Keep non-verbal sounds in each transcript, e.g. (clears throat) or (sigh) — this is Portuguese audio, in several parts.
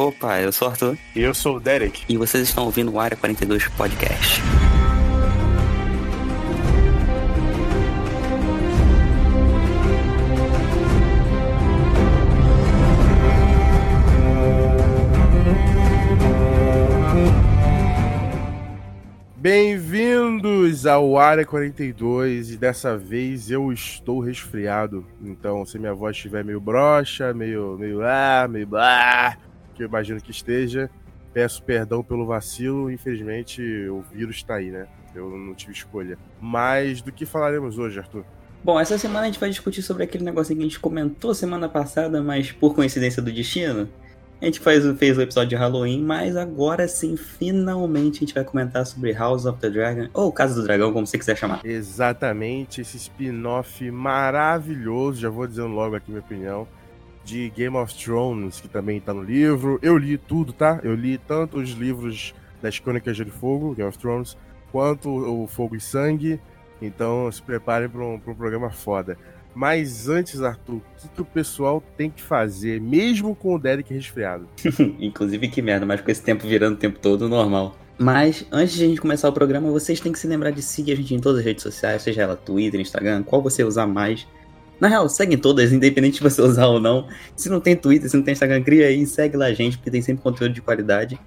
Opa, eu sou o Arthur. E eu sou o Derek. E vocês estão ouvindo o Área 42 Podcast. Bem-vindos ao Área 42 e dessa vez eu estou resfriado. Então, se minha voz estiver meio broxa, meio meio ah, meio ah, que eu imagino que esteja, peço perdão pelo vacilo. Infelizmente, o vírus está aí, né? Eu não tive escolha. Mas do que falaremos hoje, Arthur? Bom, essa semana a gente vai discutir sobre aquele negócio que a gente comentou semana passada, mas por coincidência do destino, a gente faz, fez o episódio de Halloween, mas agora sim, finalmente a gente vai comentar sobre House of the Dragon, ou Casa do Dragão, como você quiser chamar. Exatamente, esse spin-off maravilhoso, já vou dizendo logo aqui minha opinião, de Game of Thrones, que também tá no livro. Eu li tudo, tá? Eu li tanto os livros das Crônicas de Fogo, Game of Thrones, quanto o Fogo e Sangue. Então se preparem para um, pra um programa foda. Mas antes, Arthur, o que, que, o pessoal tem que fazer, mesmo com o Derek resfriado? (laughs) Inclusive, que merda, mas com esse tempo virando o tempo todo, normal. Mas antes de a gente começar o programa, vocês têm que se lembrar de seguir a gente em todas as redes sociais, seja ela Twitter, Instagram, qual você usar mais. Na real, segue em todas, independente de você (laughs) usar ou não. Se não tem Twitter, se não tem Instagram, cria aí segue lá a gente, porque tem sempre conteúdo de qualidade.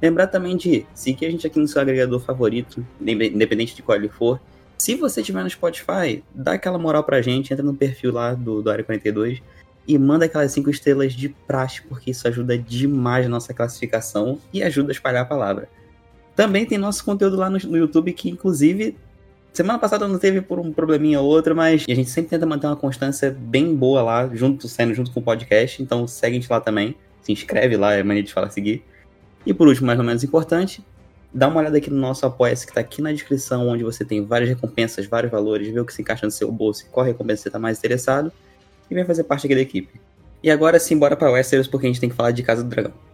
Lembrar também de seguir a gente aqui no seu agregador favorito, independente de qual ele for. Se você estiver no Spotify, dá aquela moral pra gente, entra no perfil lá do, do Área 42 e manda aquelas 5 estrelas de praxe, porque isso ajuda demais a nossa classificação e ajuda a espalhar a palavra. Também tem nosso conteúdo lá no, no YouTube, que inclusive semana passada não teve por um probleminha ou outro, mas a gente sempre tenta manter uma constância bem boa lá, junto, saindo junto com o podcast, então segue a gente lá também, se inscreve lá, é maneira de falar seguir. E por último, mais ou menos importante, dá uma olhada aqui no nosso Apoia-se, que está aqui na descrição, onde você tem várias recompensas, vários valores, vê o que se encaixa no seu bolso e qual recompensa você está mais interessado, e vem fazer parte aqui da equipe. E agora sim, bora para Westeros, porque a gente tem que falar de Casa do Dragão.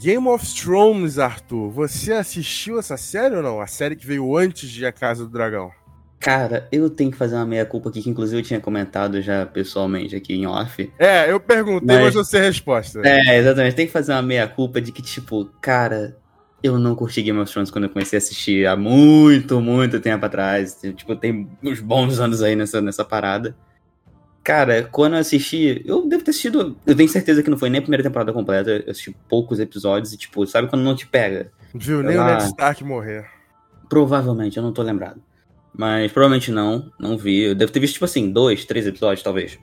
Game of Thrones, Arthur. Você assistiu essa série ou não? A série que veio antes de A Casa do Dragão. Cara, eu tenho que fazer uma meia-culpa aqui, que inclusive eu tinha comentado já pessoalmente aqui em off. É, eu perguntei, mas, mas eu sei a resposta. É, exatamente. Tem que fazer uma meia-culpa de que, tipo, cara, eu não curti Game of Thrones quando eu comecei a assistir há muito, muito tempo atrás. Tipo, tem uns bons anos aí nessa, nessa parada. Cara, quando eu assisti, eu devo ter assistido. Eu tenho certeza que não foi nem a primeira temporada completa. Eu assisti poucos episódios e, tipo, sabe quando não te pega? Viu nem o Ned Stark morrer. Provavelmente, eu não tô lembrado. Mas provavelmente não, não vi. Eu devo ter visto, tipo assim, dois, três episódios, talvez.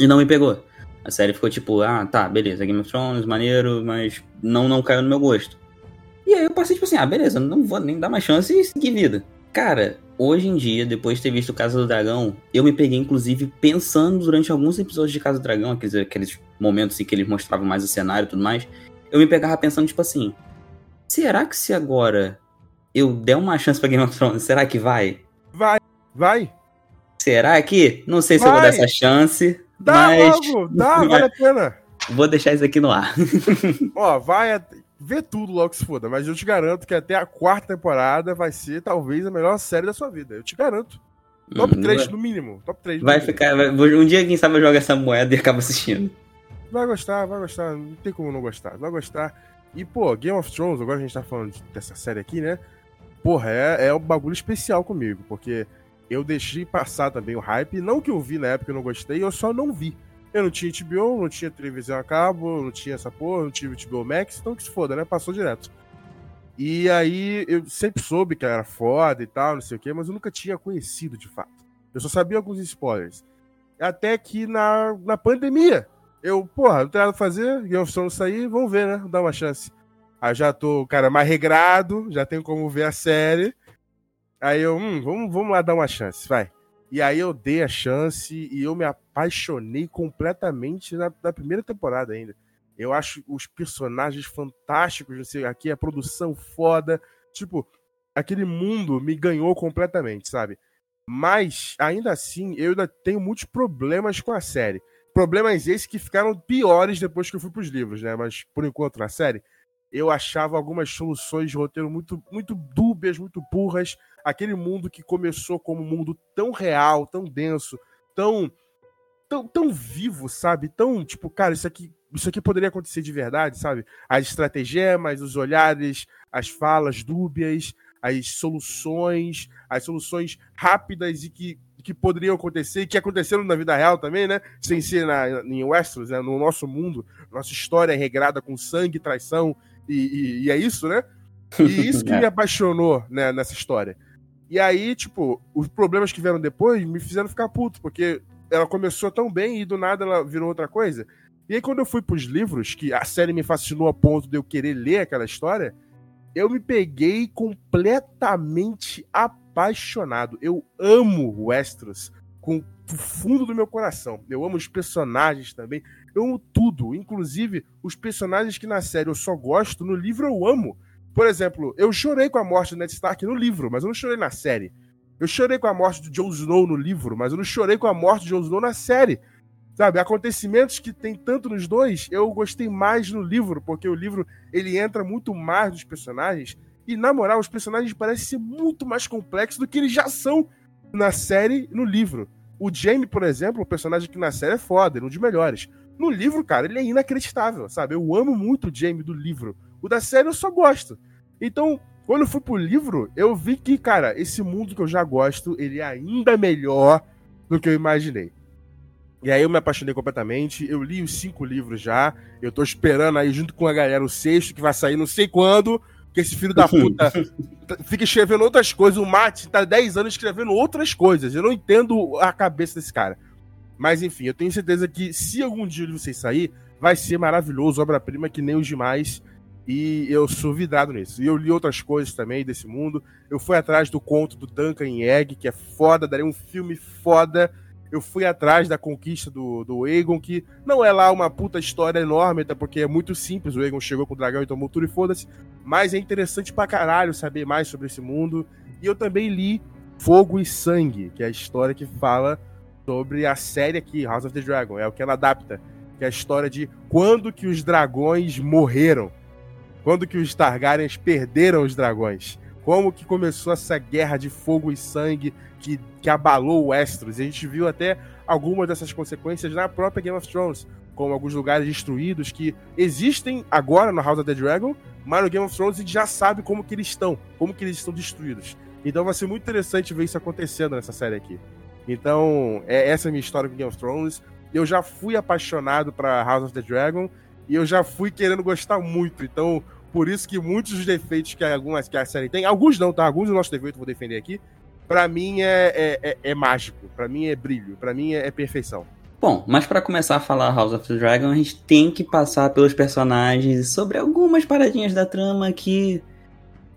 E não me pegou. A série ficou tipo, ah, tá, beleza, Game of Thrones, maneiro, mas não, não caiu no meu gosto. E aí eu passei, tipo assim, ah, beleza, não vou nem dar mais chance e seguir vida. Cara, hoje em dia, depois de ter visto Casa do Dragão, eu me peguei, inclusive, pensando durante alguns episódios de Casa do Dragão, aqueles, aqueles momentos em que eles mostravam mais o cenário e tudo mais, eu me pegava pensando, tipo assim, será que se agora eu der uma chance pra Game of Thrones, será que vai? Vai, vai. Será que? Não sei se vai. eu vou dar essa chance, dá mas... logo, dá, (laughs) vale a pena. Vou deixar isso aqui no ar. (laughs) Ó, vai, vê tudo logo se foda, mas eu te garanto que até a quarta temporada vai ser talvez a melhor série da sua vida. Eu te garanto. Top hum, 3 no mínimo. Top 3 vai mínimo. ficar. Vai, um dia, quem sabe, eu jogo essa moeda e acaba assistindo. Vai gostar, vai gostar. Não tem como não gostar. Vai gostar. E, pô, Game of Thrones, agora a gente tá falando dessa série aqui, né? Porra, é, é um bagulho especial comigo, porque eu deixei passar também o hype. Não que eu vi na época e não gostei, eu só não vi. Eu não tinha HBO, não tinha televisão a cabo, não tinha essa porra, não tinha HBO Max, então que se foda, né? Passou direto. E aí eu sempre soube que ela era foda e tal, não sei o quê, mas eu nunca tinha conhecido de fato. Eu só sabia alguns spoilers. Até que na, na pandemia, eu, porra, não tem nada a fazer, Game of Thrones sair, vamos ver, né? Dar uma chance. Aí já tô, cara, mais regrado, já tenho como ver a série. Aí eu, hum, vamos, vamos lá dar uma chance, vai. E aí eu dei a chance e eu me apaixonei completamente na, na primeira temporada ainda. Eu acho os personagens fantásticos, não sei, aqui a produção foda. Tipo, aquele mundo me ganhou completamente, sabe? Mas, ainda assim, eu ainda tenho muitos problemas com a série. Problemas esses que ficaram piores depois que eu fui pros livros, né? Mas, por enquanto, na série, eu achava algumas soluções de roteiro muito, muito dúbias, muito burras. Aquele mundo que começou como um mundo tão real, tão denso, tão, tão, tão vivo, sabe? Tão, tipo, cara, isso aqui, isso aqui poderia acontecer de verdade, sabe? As estratagemas, os olhares, as falas dúbias, as soluções, as soluções rápidas e que, que poderiam acontecer e que aconteceram na vida real também, né? Sem ser na, em Westeros, né? no nosso mundo, nossa história é regrada com sangue, traição e, e, e é isso, né? E (laughs) isso que me apaixonou né, nessa história. E aí, tipo, os problemas que vieram depois me fizeram ficar puto, porque ela começou tão bem e do nada ela virou outra coisa. E aí, quando eu fui pros livros, que a série me fascinou a ponto de eu querer ler aquela história, eu me peguei completamente apaixonado. Eu amo Westeros com o fundo do meu coração. Eu amo os personagens também. Eu amo tudo, inclusive os personagens que na série eu só gosto, no livro eu amo. Por exemplo, eu chorei com a morte do Ned Stark no livro, mas eu não chorei na série. Eu chorei com a morte do Jon Snow no livro, mas eu não chorei com a morte do Jon Snow na série. Sabe, acontecimentos que tem tanto nos dois, eu gostei mais no livro, porque o livro ele entra muito mais nos personagens. E na moral, os personagens parecem ser muito mais complexos do que eles já são na série no livro. O Jamie, por exemplo, o personagem que na série é foda, é um dos melhores. No livro, cara, ele é inacreditável, sabe? Eu amo muito o Jamie do livro. O da série eu só gosto. Então, quando eu fui pro livro, eu vi que, cara, esse mundo que eu já gosto, ele é ainda melhor do que eu imaginei. E aí eu me apaixonei completamente. Eu li os cinco livros já. Eu tô esperando aí, junto com a galera, o sexto, que vai sair não sei quando. Que esse filho da (laughs) puta fica escrevendo outras coisas. O Mate tá 10 anos escrevendo outras coisas. Eu não entendo a cabeça desse cara. Mas enfim, eu tenho certeza que se algum dia o livro sair, vai ser maravilhoso, obra-prima que nem os demais. E eu sou vidrado nisso. E eu li outras coisas também desse mundo. Eu fui atrás do conto do Duncan Egg, que é foda, daria um filme foda eu fui atrás da conquista do, do Aegon, que não é lá uma puta história enorme, até porque é muito simples. O Aegon chegou com o dragão e tomou tudo e foda-se. Mas é interessante pra caralho saber mais sobre esse mundo. E eu também li Fogo e Sangue, que é a história que fala sobre a série aqui, House of the Dragon. É o que ela adapta. Que é a história de quando que os dragões morreram. Quando que os Targaryens perderam os dragões. Como que começou essa guerra de fogo e sangue que, que abalou o Westeros. E a gente viu até algumas dessas consequências na própria Game of Thrones, como alguns lugares destruídos que existem agora no House of the Dragon, mas no Game of Thrones a gente já sabe como que eles estão, como que eles estão destruídos. Então vai ser muito interessante ver isso acontecendo nessa série aqui. Então, é essa é a minha história com Game of Thrones. Eu já fui apaixonado para House of the Dragon e eu já fui querendo gostar muito. Então, por isso que muitos dos defeitos que algumas que a série tem, alguns não, tá? Alguns dos nossos defeitos eu vou defender aqui, para mim é, é, é, é mágico, para mim é brilho, para mim é, é, perfeição. Bom, mas para começar a falar House of the Dragon, a gente tem que passar pelos personagens e sobre algumas paradinhas da trama que,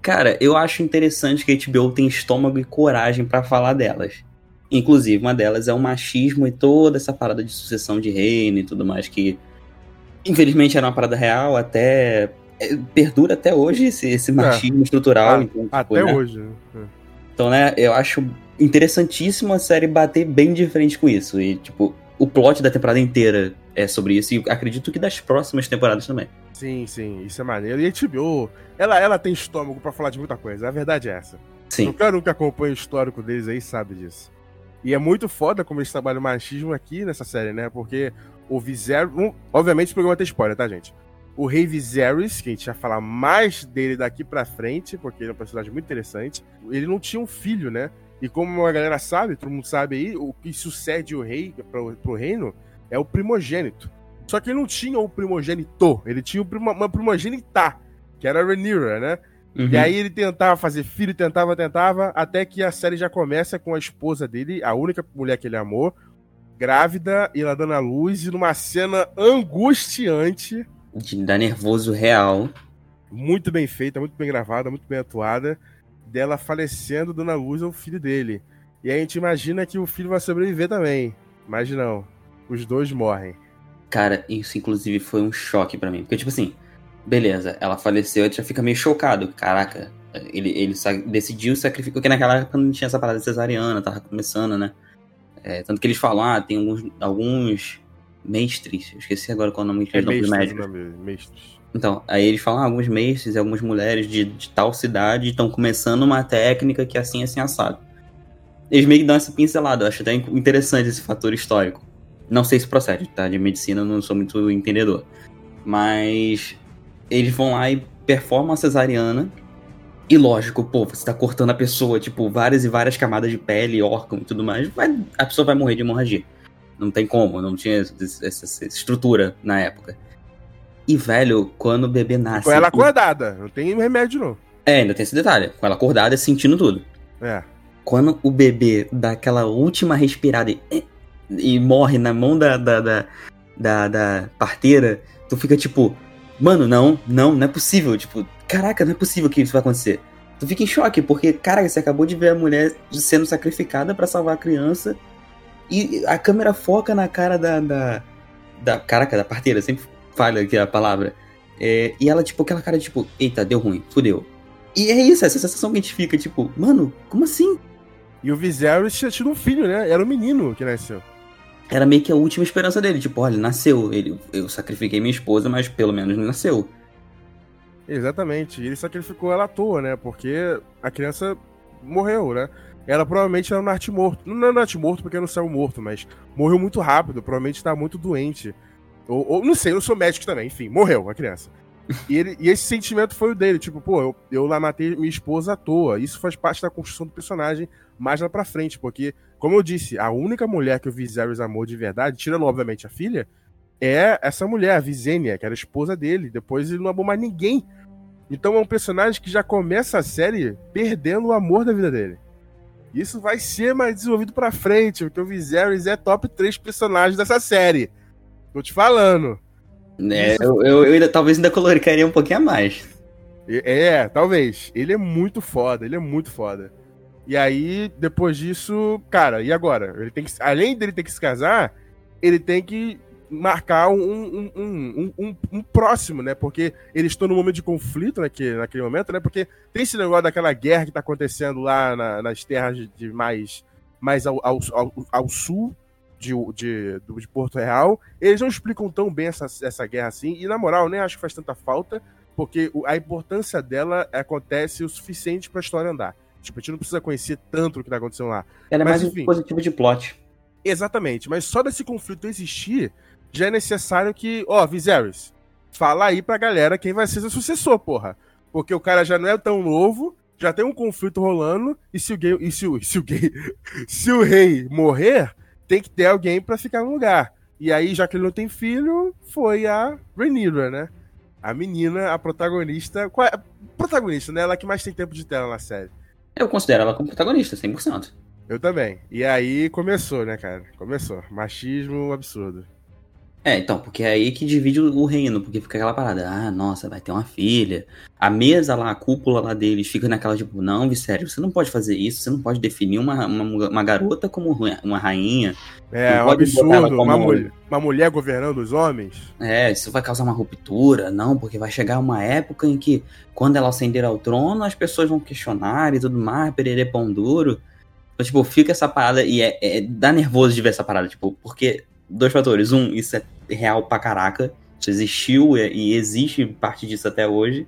cara, eu acho interessante que a HBO tem estômago e coragem para falar delas. Inclusive, uma delas é o machismo e toda essa parada de sucessão de reino e tudo mais que, infelizmente, era uma parada real, até perdura até hoje esse, esse é. machismo estrutural. Ah, então, tipo, até né? hoje. É. Então, né, eu acho interessantíssimo a série bater bem de frente com isso. E, tipo, o plot da temporada inteira é sobre isso. E acredito que das próximas temporadas também. Sim, sim, isso é maneiro. E a HBO, ela, ela tem estômago para falar de muita coisa. A verdade é essa. Sim. Qualquer um que acompanha o histórico deles aí sabe disso. E é muito foda como eles trabalham machismo aqui nessa série, né? Porque o Viserys. Um, obviamente o programa tem spoiler, tá, gente? O Rei Viserys, que a gente vai falar mais dele daqui pra frente, porque ele é um personagem muito interessante, ele não tinha um filho, né? E como a galera sabe, todo mundo sabe aí, o que sucede o rei pro, pro reino é o primogênito. Só que ele não tinha o primogênito, ele tinha uma primogênita, que era a Rhaenyra, né? Uhum. E aí ele tentava fazer filho, tentava, tentava, até que a série já começa com a esposa dele, a única mulher que ele amou, grávida, e ela dando a luz, e numa cena angustiante, de dar nervoso real. Muito bem feita, muito bem gravada, muito bem atuada. Dela falecendo, dando a luz ao filho dele. E a gente imagina que o filho vai sobreviver também. Mas não. Os dois morrem. Cara, isso inclusive foi um choque para mim. Porque, tipo assim, beleza, ela faleceu, a gente já fica meio chocado. Caraca, Ele, ele decidiu sacrificar, porque naquela época não tinha essa parada cesariana, tava começando, né? É, tanto que eles falam, ah, tem alguns, alguns mestres, eu esqueci agora qual é o nome que eles É dão mestres, nome, mestres. Então, aí eles falam, ah, alguns mestres e algumas mulheres de, de tal cidade estão começando uma técnica que é assim, assim, assado. Eles meio que dão essa pincelada, eu acho até interessante esse fator histórico. Não sei se procede, tá? De medicina eu não sou muito entendedor. Mas eles vão lá e performam a cesariana. E lógico, pô, você tá cortando a pessoa, tipo, várias e várias camadas de pele, órgão e tudo mais, vai- a pessoa vai morrer de hemorragia. Não tem como, não tinha essa, estrutura na época. E, velho, quando o bebê nasce. Com ela acordada, não tem remédio não. É, ainda tem esse detalhe. Com ela acordada, sentindo tudo. É. Quando o bebê dá aquela última respirada e, e morre na mão da, da, da, da, da parteira, tu fica tipo, mano, não, não, não é possível. Tipo, caraca, não é possível que isso vai acontecer. Tu fica em choque, porque, cara, você acabou de ver a mulher sendo sacrificada pra salvar a criança e a câmera foca na cara da. da, da caraca, da parteira, sempre falha aqui a palavra. É, e ela, tipo, aquela cara, tipo, eita, deu ruim, fudeu. E é isso, essa sensação que a gente fica, tipo, mano, como assim? E o Viserys tinha tido um filho, né? Era um menino que nasceu. Era meio que a última esperança dele, tipo, olha, nasceu. Ele, eu sacrifiquei minha esposa, mas pelo menos nasceu. Exatamente. Ele sacrificou ela à toa, né? Porque a criança morreu, né? Ela provavelmente era um narte morto. Não é narte morto porque não saiu morto, mas morreu muito rápido. Provavelmente tá muito doente. Ou, ou não sei, eu sou médico também. Enfim, morreu a criança. E, ele, e esse sentimento foi o dele. Tipo, pô, eu, eu lá matei minha esposa à toa. Isso faz parte da construção do personagem mais lá pra frente. Porque, como eu disse, a única mulher que o Viserys amou de verdade, tirando obviamente a filha, é essa mulher, a Visenya, que era a esposa dele. Depois ele não amou mais ninguém. Então é um personagem que já começa a série perdendo o amor da vida dele. Isso vai ser mais desenvolvido pra frente, porque o Viserys é top 3 personagens dessa série. Tô te falando. É, Isso- eu, eu, eu ainda, talvez ainda coloricaria um pouquinho a mais. E- É, talvez. Ele é muito foda, ele é muito foda. E aí, depois disso, cara, e agora? Ele tem que, além dele ter que se casar, ele tem que marcar um, um, um, um, um- um próximo, né? Porque eles estão num momento de conflito naquele, naquele momento, né? Porque tem esse negócio daquela guerra que tá acontecendo lá na- nas terras de, mais, mais ao, ao, ao, ao sul de, de, de Porto Real. Eles não explicam tão bem essa, essa guerra assim, e na moral, nem acho que faz tanta falta porque a importância dela acontece o suficiente pra história andar. Tipo, a gente não precisa conhecer tanto o que tá acontecendo lá. Ela é Mas, mais um enfim. dispositivo de plot. Exatamente, mas só desse conflito existir, já é necessário que, ó, Viserys, fala aí pra galera quem vai ser seu sucessor, porra. Porque o cara já não é tão novo, já tem um conflito rolando, e se o gay, e se o, (laughs) se o gay, se o rei morrer, tem que ter alguém pra ficar no lugar. E aí, já que ele não tem filho, foi a Rhaenyra, né? A menina, a protagonista, qual é? protagonista, né? Ela que mais tem tempo de tela na série. Eu considero ela como protagonista, 100%. Eu também. E aí começou, né, cara? Começou. Machismo absurdo. É, então, porque é aí que divide o reino, porque fica aquela parada, ah, nossa, vai ter uma filha. A mesa lá, a cúpula lá deles, fica naquela tipo, não, Vissério, você não pode fazer isso, você não pode definir uma, uma, uma garota como uma rainha. É, Não um absurdo. como- Uma, mulher, uma mulher governando os homens. É, isso vai causar uma ruptura, não, porque vai chegar uma época em que, quando ela ascender ao trono, as pessoas vão questionar e tudo mais, pererê pão duro. Então, tipo, fica essa parada, e é, é- dá nervoso de ver essa parada, tipo, porque, dois fatores. Um, isso é real pra caraca, isso existiu e, existe parte disso até hoje.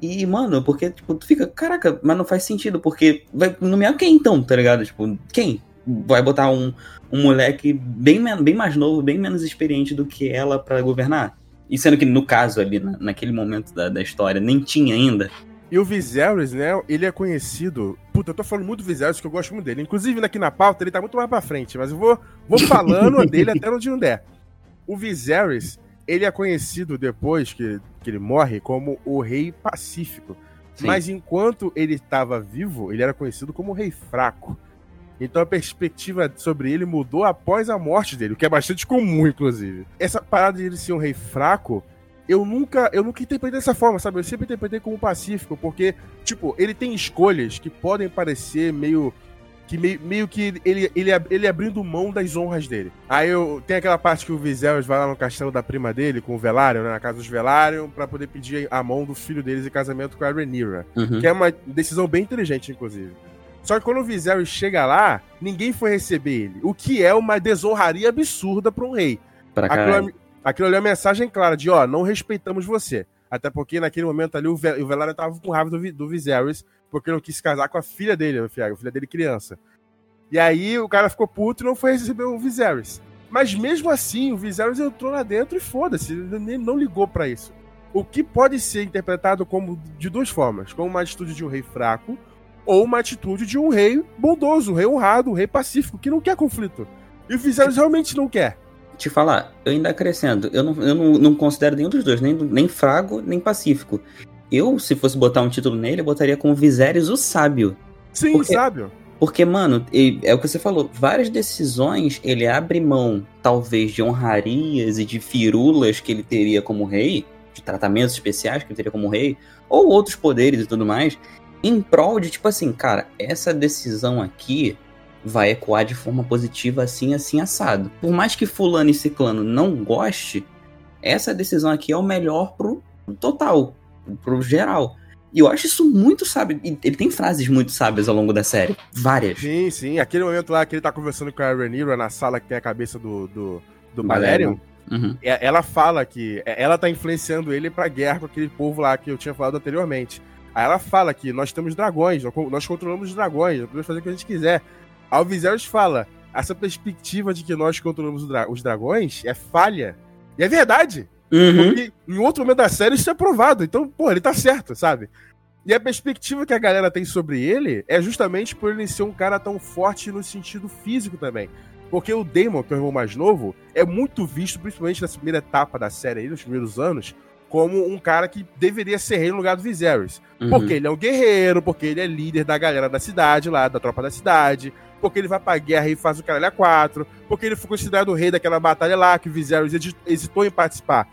E, mano, porque, tipo, tu fica, caraca, mas não faz sentido, porque vai nomear quem então, tá ligado? Tipo, quem? Vai botar um, um moleque bem, bem mais novo, bem menos experiente do que ela pra governar. E sendo que, no caso ali, na- naquele momento da, da história, nem tinha ainda. E o Viserys, né, ele é conhecido... Puta, eu tô falando muito do Viserys, que eu gosto muito dele. Inclusive, aqui na pauta, ele tá muito mais pra frente. Mas eu vou, vou falando (laughs) dele até onde não der. O Viserys, ele é conhecido depois que, que ele morre como o Rei Pacífico. Sim. Mas enquanto ele estava vivo, ele era conhecido como Rei Fraco. Então a perspectiva sobre ele mudou após a morte dele, o que é bastante comum, inclusive. Essa parada de ele ser um rei fraco, eu nunca, eu nunca interpretei dessa forma, sabe? Eu sempre interpretei como pacífico, porque, tipo, ele tem escolhas que podem parecer meio que meio, meio que ele, ele, ele abrindo mão das honras dele. Aí eu, tem aquela parte que o Viserys vai lá no castelo da prima dele, com o Velaryon, né, na casa dos Velaryon, para poder pedir a mão do filho deles em casamento com a Rhaenyra. Uhum. Que é uma decisão bem inteligente, inclusive. Só que quando o Viserys chega lá, ninguém foi receber ele. O que é uma desonraria absurda para um rei. Pra é, aquilo ali é uma mensagem clara de, ó, não respeitamos você. Até porque naquele momento ali o, Ve o Velaryon tava com raiva do, do Viserys, porque não quis casar com a filha dele, a filha dele criança. E aí o cara ficou puto e não foi receber o Viserys. Mas mesmo assim, o Viserys entrou lá dentro e foda-se, ele não ligou para isso. O que pode ser interpretado como de duas formas, como uma atitude de um rei fraco ou uma atitude de um rei bondoso, um rei honrado, um rei pacífico, que não quer conflito. E o Viserys realmente não quer. Te falar, eu ainda acrescento, eu não, eu não, não considero nenhum dos dois, nem, nem fraco, nem pacífico. Eu, se fosse botar um título nele, eu botaria como Viserys o Sábio. Sim, porque, sábio. Porque, mano, é o que você falou, várias decisões ele abre mão, talvez, de honrarias e de firulas que ele teria como rei, de tratamentos especiais que ele teria como rei, ou outros poderes e tudo mais, em prol de, tipo assim, cara, essa decisão aqui vai ecoar de forma positiva assim, assim, assado. Por mais que fulano e ciclano não goste, essa decisão aqui é o melhor pro total pro geral. E eu acho isso muito sábio. E ele tem frases muito sábias ao longo da série. Várias. Sim, sim. Aquele momento lá que ele tá conversando com a Rhaenyra na sala que tem a cabeça do, do, do Valerian. Uhum. Ela fala que é, ela tá influenciando ele pra guerra com aquele povo lá que eu tinha falado anteriormente. Aí ela fala que nós temos dragões, nós controlamos os dragões, nós podemos fazer o que a gente quiser. Viserys fala, essa perspectiva de que nós controlamos os dragões é falha. E é verdade. Uhum. Porque em outro momento da série isso é provado. Então, pô, ele tá certo, sabe? E a perspectiva que a galera tem sobre ele é justamente por ele ser um cara tão forte no sentido físico também. Porque o Damon, que é o irmão mais novo, é muito visto, principalmente nessa primeira etapa da série aí, nos primeiros anos, como um cara que deveria ser rei no lugar do Viserys. Uhum. Porque ele é um guerreiro, porque ele é líder da galera da cidade lá, da tropa da cidade, porque ele vai pra guerra e faz o caralho a quatro, porque ele foi considerado o rei daquela batalha lá, que Viserys hesitou em participar.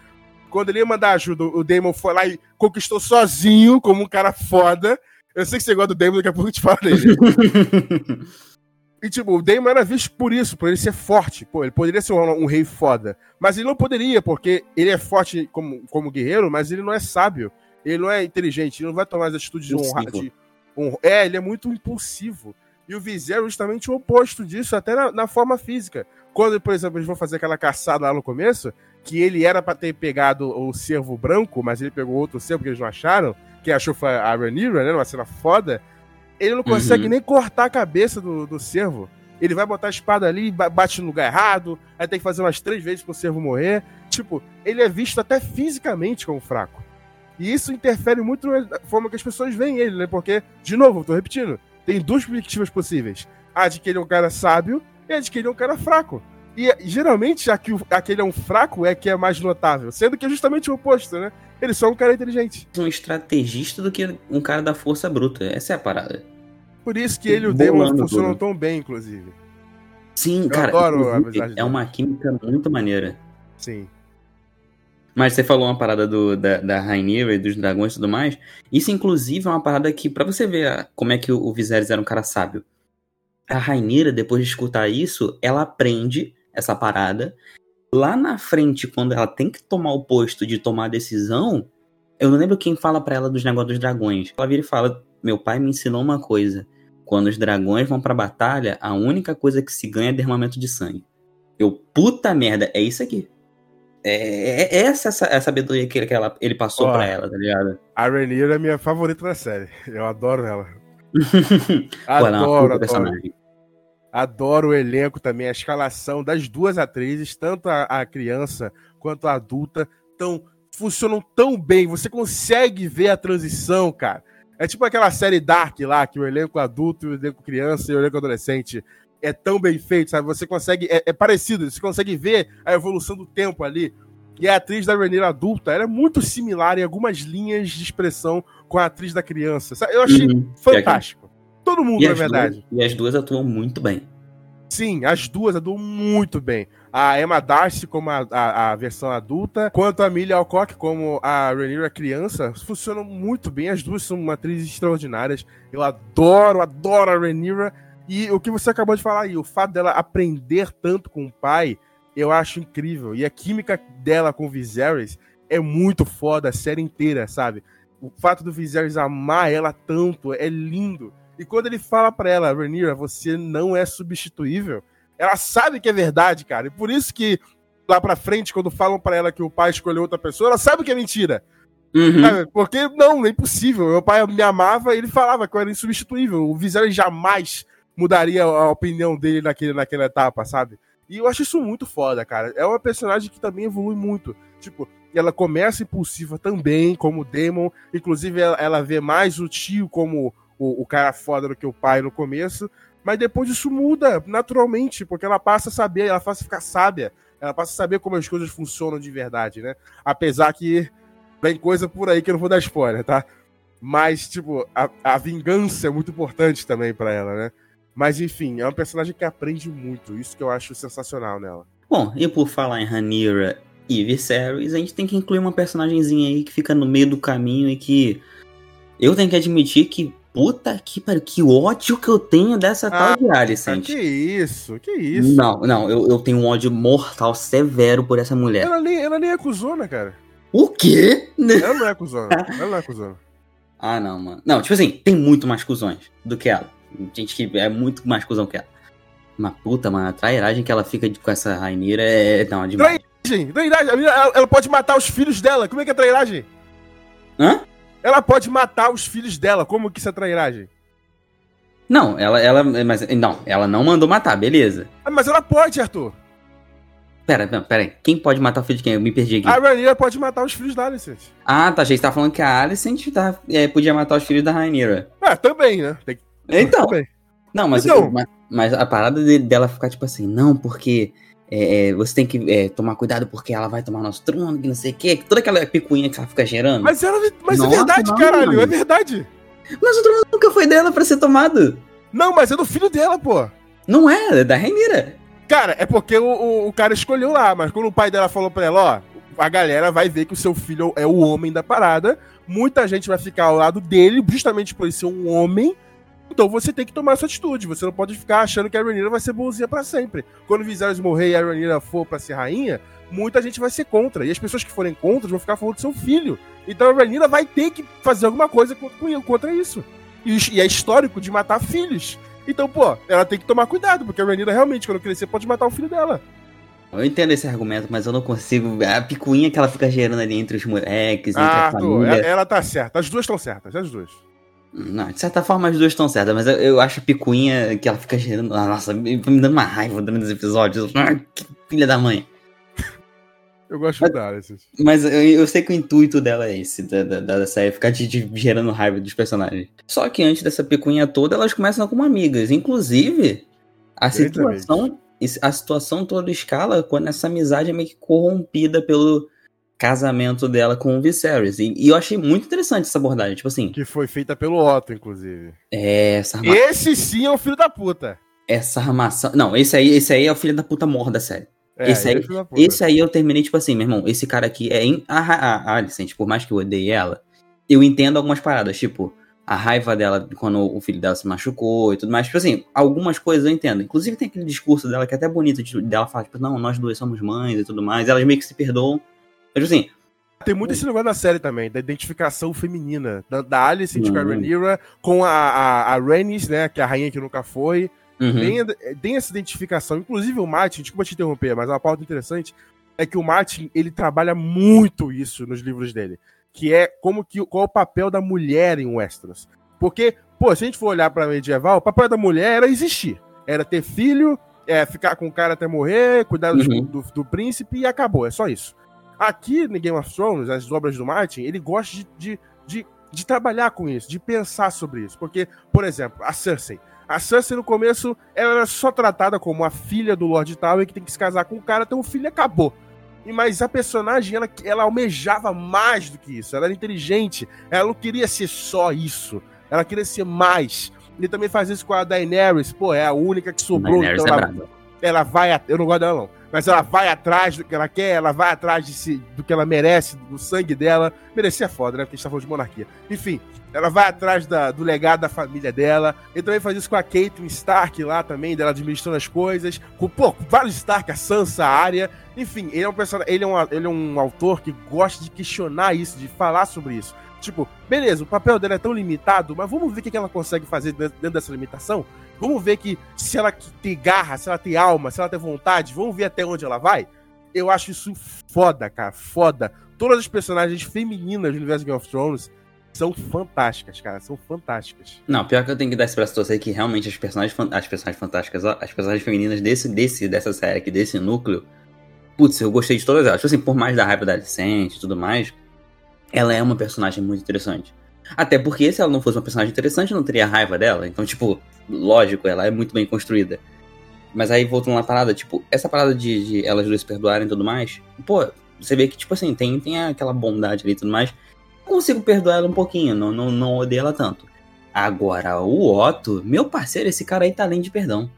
Quando ele ia mandar ajuda, o Damon foi lá e conquistou sozinho, como um cara foda. Eu sei que você gosta do Damon, daqui a pouco eu te falo dele. (laughs) e, tipo, o Damon era visto por isso, por ele ser forte. Pô, ele poderia ser um, um, rei foda. Mas ele não poderia, porque ele é forte como, como guerreiro, mas ele não é sábio. Ele não é inteligente, ele não vai tomar as atitudes de honra. De, um, é, ele é muito impulsivo. E o Vizer é justamente o oposto disso, até na, na forma física. Quando, por exemplo, eles vão fazer aquela caçada lá no começo, que ele era para ter pegado o cervo branco, mas ele pegou outro cervo que eles não acharam, que achou foi a Rhaenyra, né, uma cena foda, ele não consegue uhum. nem cortar a cabeça do, do cervo. Ele vai botar a espada ali, bate no lugar errado, aí tem que fazer umas três vezes pro cervo morrer. Tipo, ele é visto até fisicamente como fraco. E isso interfere muito na forma que as pessoas veem ele, né? Porque, de novo, eu tô repetindo, tem duas perspectivas possíveis. A de que ele é um cara sábio e a de que ele é um cara fraco. E geralmente aqui, aquele é um fraco é que é mais notável, sendo que é justamente o oposto, né? Ele só é um cara inteligente. Um estrategista do que um cara da força bruta. Essa é a parada. Por isso que ele e o Demon funcionam tão bem, inclusive. Sim, Eu cara. Adoro a amizade é uma química muito maneira. Sim. Mas você falou uma parada do, da, da Rainira e dos dragões e tudo mais. Isso, inclusive, é uma parada que, para você ver como é que o Viserys era um cara sábio. A Rainira, depois de escutar isso, ela aprende essa parada. Lá na frente, quando ela tem que tomar o posto de tomar a decisão, eu não lembro quem fala para ela dos negócios dos dragões. Ela vira e fala: Meu pai me ensinou uma coisa. Quando os dragões vão pra batalha, a única coisa que se ganha é derramamento de sangue. Eu, puta merda, é isso aqui. É, é, é essa, essa a sabedoria que, que ela, ele passou Ó, pra ela, tá ligado? A Rhaenyra é minha favorita da série. Eu adoro ela. (laughs) adoro, Pô, adoro. Adoro o elenco também, a escalação das duas atrizes, tanto a, a criança quanto a adulta, tão, funcionam tão bem. Você consegue ver a transição, cara. É tipo aquela série Dark lá, que o elenco adulto, o elenco criança e o elenco adolescente é tão bem feito, sabe? Você consegue. É, é parecido, você consegue ver a evolução do tempo ali. E a atriz da Renée adulta era é muito similar em algumas linhas de expressão com a atriz da criança. Sabe? Eu achei uhum. fantástico. Todo mundo, na verdade. Duas, e as duas atuam muito bem. Sim, as duas atuam muito bem. A Emma Darcy como a, a, a versão adulta, quanto a Millie Alcock como a Rhaenyra criança, funcionam muito bem. As duas são atrizes extraordinárias. Eu adoro, adoro a Rhaenyra. E o que você acabou de falar aí, o fato dela aprender tanto com o pai, eu acho incrível. E a química dela com o Viserys é muito foda a série inteira, sabe? O fato do Viserys amar ela tanto é lindo. E quando ele fala para ela, Rhaenyra, você não é substituível, ela sabe que é verdade, cara. E por isso que lá pra frente, quando falam para ela que o pai escolheu outra pessoa, ela sabe que é mentira. Uhum. Porque não, é impossível. Meu pai me amava e ele falava que eu era insubstituível. O Viserys jamais mudaria a opinião dele naquele, naquela etapa, sabe? E eu acho isso muito foda, cara. É uma personagem que também evolui muito. Tipo, ela começa impulsiva também, como Demon. Inclusive, ela, ela vê mais o tio como o, o, cara foda do que o pai no começo. Mas depois isso muda naturalmente, porque ela passa a saber, ela passa a ficar sábia. Ela passa a saber como as coisas funcionam de verdade, né? Apesar que vem coisa por aí que eu não vou dar spoiler, tá? Mas, tipo, a, a vingança é muito importante também para ela, né? Mas, enfim, é uma personagem que aprende muito. Isso que eu acho sensacional nela. Bom, e por falar em Rhaenyra e Viserys, a gente tem que incluir uma personagemzinha aí que fica no meio do caminho e que eu tenho que admitir que puta que pariu, que ódio que eu tenho dessa ah, tal de Alicent. Que isso, que isso. Não, não, eu, eu tenho um ódio mortal severo por essa mulher. Ela nem, ela nem é cuzona, cara. O quê? (laughs) Ela não é cuzona, ela não é cuzona. Ah, não, mano. Não, tipo assim, tem muito mais cuzões do que ela. Gente que é muito mais cuzão que ela. Uma puta, mano, a trairagem que ela fica com essa Rainira é. Não, é demais. Trairagem, trairagem. Ela, ela pode matar os filhos dela. Como é que é trairagem? Hã? Ela pode matar os filhos dela. Como que isso é trairagem? Não, ela, ela, mas não, ela não mandou matar, beleza. Ah, mas ela pode, Arthur. Pera, não, pera aí. Quem pode matar o filho de quem? Eu me perdi aqui. A Rhaenyra pode matar os filhos da Alicent. Ah, tá. Que você tá falando que a Alicent tá, é, podia matar os filhos da Rhaenyra. Ah, também, né? Tem... Então. Não, mas, então. mas, mas, a parada de, dela ficar tipo assim, não, porque é, é, você tem que é, tomar cuidado porque ela vai tomar nosso trono, que não sei o quê. Toda aquela picuinha que ela fica gerando. Mas, ela, mas é Nossa, é verdade, não, caralho, mano. é verdade. Mas o trono nunca foi dela pra ser tomado. Não, mas é do filho dela, pô. Não é, é da Renira. Cara, é porque o, o, o, cara escolheu lá, mas quando o pai dela falou pra ela, ó, a galera vai ver que o seu filho é o homem da parada, muita gente vai ficar ao lado dele, justamente por ele ser um homem, então você tem que tomar essa atitude. Você não pode ficar achando que a Rhaenyra vai ser bonzinha para sempre. Quando o Viserys morrer e a Rhaenyra for para ser rainha, muita gente vai ser contra. E as pessoas que forem contra vão ficar falando do seu filho. Então a Rhaenyra vai ter que fazer alguma coisa contra isso. E é histórico de matar filhos. Então, pô, ela tem que tomar cuidado, porque a Rhaenyra realmente, quando crescer, pode matar o filho dela. Eu entendo esse argumento, mas eu não consigo. A picuinha que ela fica gerando ali entre os moleques, entre ah, a família. Ela, ela tá certa. As duas estão certas, as duas. Não, de certa forma as duas estão certas, mas eu, eu acho a picuinha que ela fica gerando. Nossa, me, me dando uma raiva durante os episódios. Ah, que filha da mãe. Eu gosto mas, da esses. Mas eu, eu, sei que o intuito dela é esse, da, da, da série, ficar de, de, gerando raiva dos personagens. Só que antes dessa picuinha toda, elas começam como amigas. Inclusive, a situação, a situação toda escala quando essa amizade é meio que corrompida pelo casamento dela com o Viserys. E, e, eu achei muito interessante essa abordagem, tipo assim. Que foi feita pelo Otto, inclusive. É, essa armação. Esse sim é o filho da puta. Essa armação. Não, esse aí, esse aí é o filho da puta morra da série. É, esse, aí, é esse aí eu terminei, tipo assim, meu irmão, esse cara aqui é. In... A, a, a Alicent, por mais que eu odeie ela, eu entendo algumas paradas, tipo, a raiva dela quando o filho dela se machucou e tudo mais. Tipo assim, algumas coisas eu entendo. Inclusive tem aquele discurso dela que é até bonito, de, dela falar, tipo, não, nós duas somos mães e tudo mais. Elas meio que se perdoam. Mas assim. Tem muito esse negócio na série também, da identificação feminina. Da, da Alice uhum. com a Rhaenyra, com a, a, a Rhaenys, né, que é a rainha que nunca foi. Uhum. Tem, tem, essa identificação. Inclusive o Martin, desculpa te interromper, mas uma pauta interessante é que o Martin, ele trabalha muito isso nos livros dele. Que é como que qual é o papel da mulher em Westeros. Porque, pô, se a gente for olhar pra medieval, o papel da mulher era existir. Era ter filho, é, ficar com o cara até morrer, cuidar uhum. do, do, do príncipe e acabou. É só isso. Aqui no Game of Thrones, as obras do Martin, ele gosta de, de, de, de, trabalhar com isso, de pensar sobre isso. Porque, por exemplo, a Cersei. A Cersei, no começo, ela era só tratada como a filha do Lord Tywin que tem que se casar com o cara, ter um filho acabou. E, mas a personagem, ela, ela almejava mais do que isso. Ela era inteligente. Ela não queria ser só isso. Ela queria ser mais. Ele também faz isso com a Daenerys. Pô, é a única que sobrou. Então é ela, ela vai... Eu não gosto dela, não mas ela vai atrás do que ela quer, ela vai atrás de si, do que ela merece, do sangue dela. Merecia é foda, né? Porque a gente tá falando de monarquia. Enfim, ela vai atrás da, do legado da família dela. Ele também faz isso com a Caitlyn Stark lá também, dela administrando as coisas. Com, pô, com vários Stark, a Sansa, a Arya. Enfim, ele é um personagem, ele é um, ele é um autor que gosta de questionar isso, de falar sobre isso. Tipo, beleza, o papel dela é tão limitado, mas vamos ver o que ela consegue fazer dentro dessa limitação? Vamos ver que se ela tem garra, se ela tem alma, se ela tem vontade, vamos ver até onde ela vai? Eu acho isso foda, cara, foda. Todas as personagens femininas do universo Game of Thrones são fantásticas, cara, são fantásticas. Não, pior que eu tenho que dar esse braço torcer que realmente as personagens, as personagens fantásticas, as personagens femininas desse, desse, dessa série aqui, desse núcleo, putz, eu gostei de todas elas. Tipo assim, por mais da raiva da Alicente e tudo mais, ela é uma personagem muito interessante. Até porque se ela não fosse uma personagem interessante, eu não teria raiva dela. Então, tipo, lógico, ela é muito bem construída. Mas aí, voltando na parada, tipo, essa parada de, de elas duas perdoarem e tudo mais, pô, você vê que, tipo assim, tem, tem aquela bondade ali e tudo mais. Eu consigo perdoar ela um pouquinho, não, não, não odeio ela tanto. Agora, o Otto, meu parceiro, esse cara aí tá além de perdão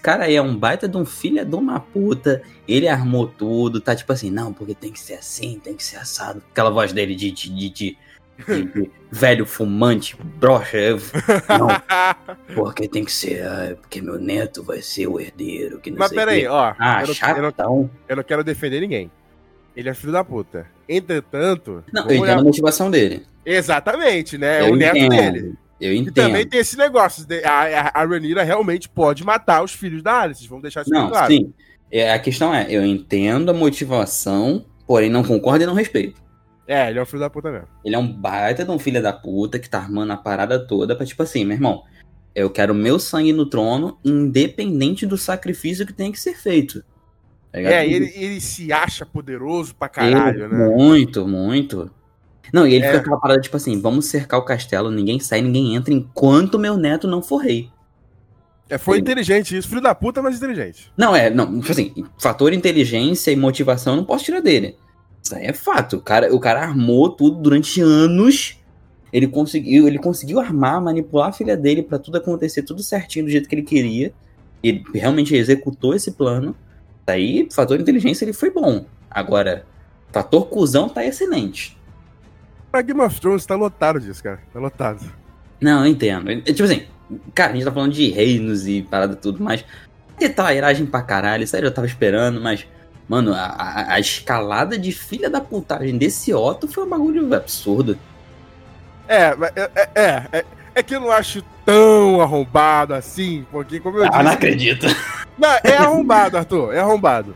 cara aí é um baita de um filho de uma puta. Ele armou tudo, tá tipo assim, não, porque tem que ser assim, tem que ser assado. Aquela voz dele de, de, de, de, de velho fumante, brocha. Não, (laughs) porque tem que ser, ah, porque meu neto vai ser o herdeiro. Que não Mas peraí, ó. Ah, eu, não, chatão. eu, não, eu não quero defender ninguém. Ele é filho da puta. Entretanto. Não, eu entendo a motivação dele. Exatamente, né? É o neto dele. Eu entendo. E também tem esse negócio. A, a, Rhaenyra realmente pode matar os filhos da Alice. Vamos deixar isso não, claro. Sim. É, a questão é, eu entendo a motivação, porém não concordo e não respeito. É, ele é um filho da puta mesmo. Ele é um baita de um filho da puta que tá armando a parada toda pra, tipo assim, meu irmão, eu quero meu sangue no trono, independente do sacrifício que tem que ser feito. Tá é, ele, ele se acha poderoso pra caralho, ele, né? Muito, muito. Não, e ele é. fica aquela parada, tipo assim, vamos cercar o castelo, ninguém sai, ninguém entra, enquanto meu neto não for rei. É, foi Sim. inteligente isso, filho da puta, mas inteligente. Não, é, não, tipo assim, fator inteligência e motivação eu não posso tirar dele. Isso aí é fato. O cara, o cara armou tudo durante anos. Ele conseguiu, ele conseguiu armar, manipular a filha dele para tudo acontecer tudo certinho do jeito que ele queria. Ele realmente executou esse plano. Daí, fator inteligência ele foi bom. Agora, fator cuzão tá excelente. A Game of Thrones tá lotado disso, cara. Tá lotado. Não, eu entendo. É, tipo assim, cara, a gente tá falando de reinos e parada tudo, mas detalhagem pra caralho, sério, eu tava esperando, mas, mano, a, a, escalada de filha da putagem desse Otto foi um bagulho absurdo. É, é, é, é, é, é que eu não acho tão arrombado assim, porque como eu ah, disse... não acredito. Não, é arrombado, Arthur, é arrombado.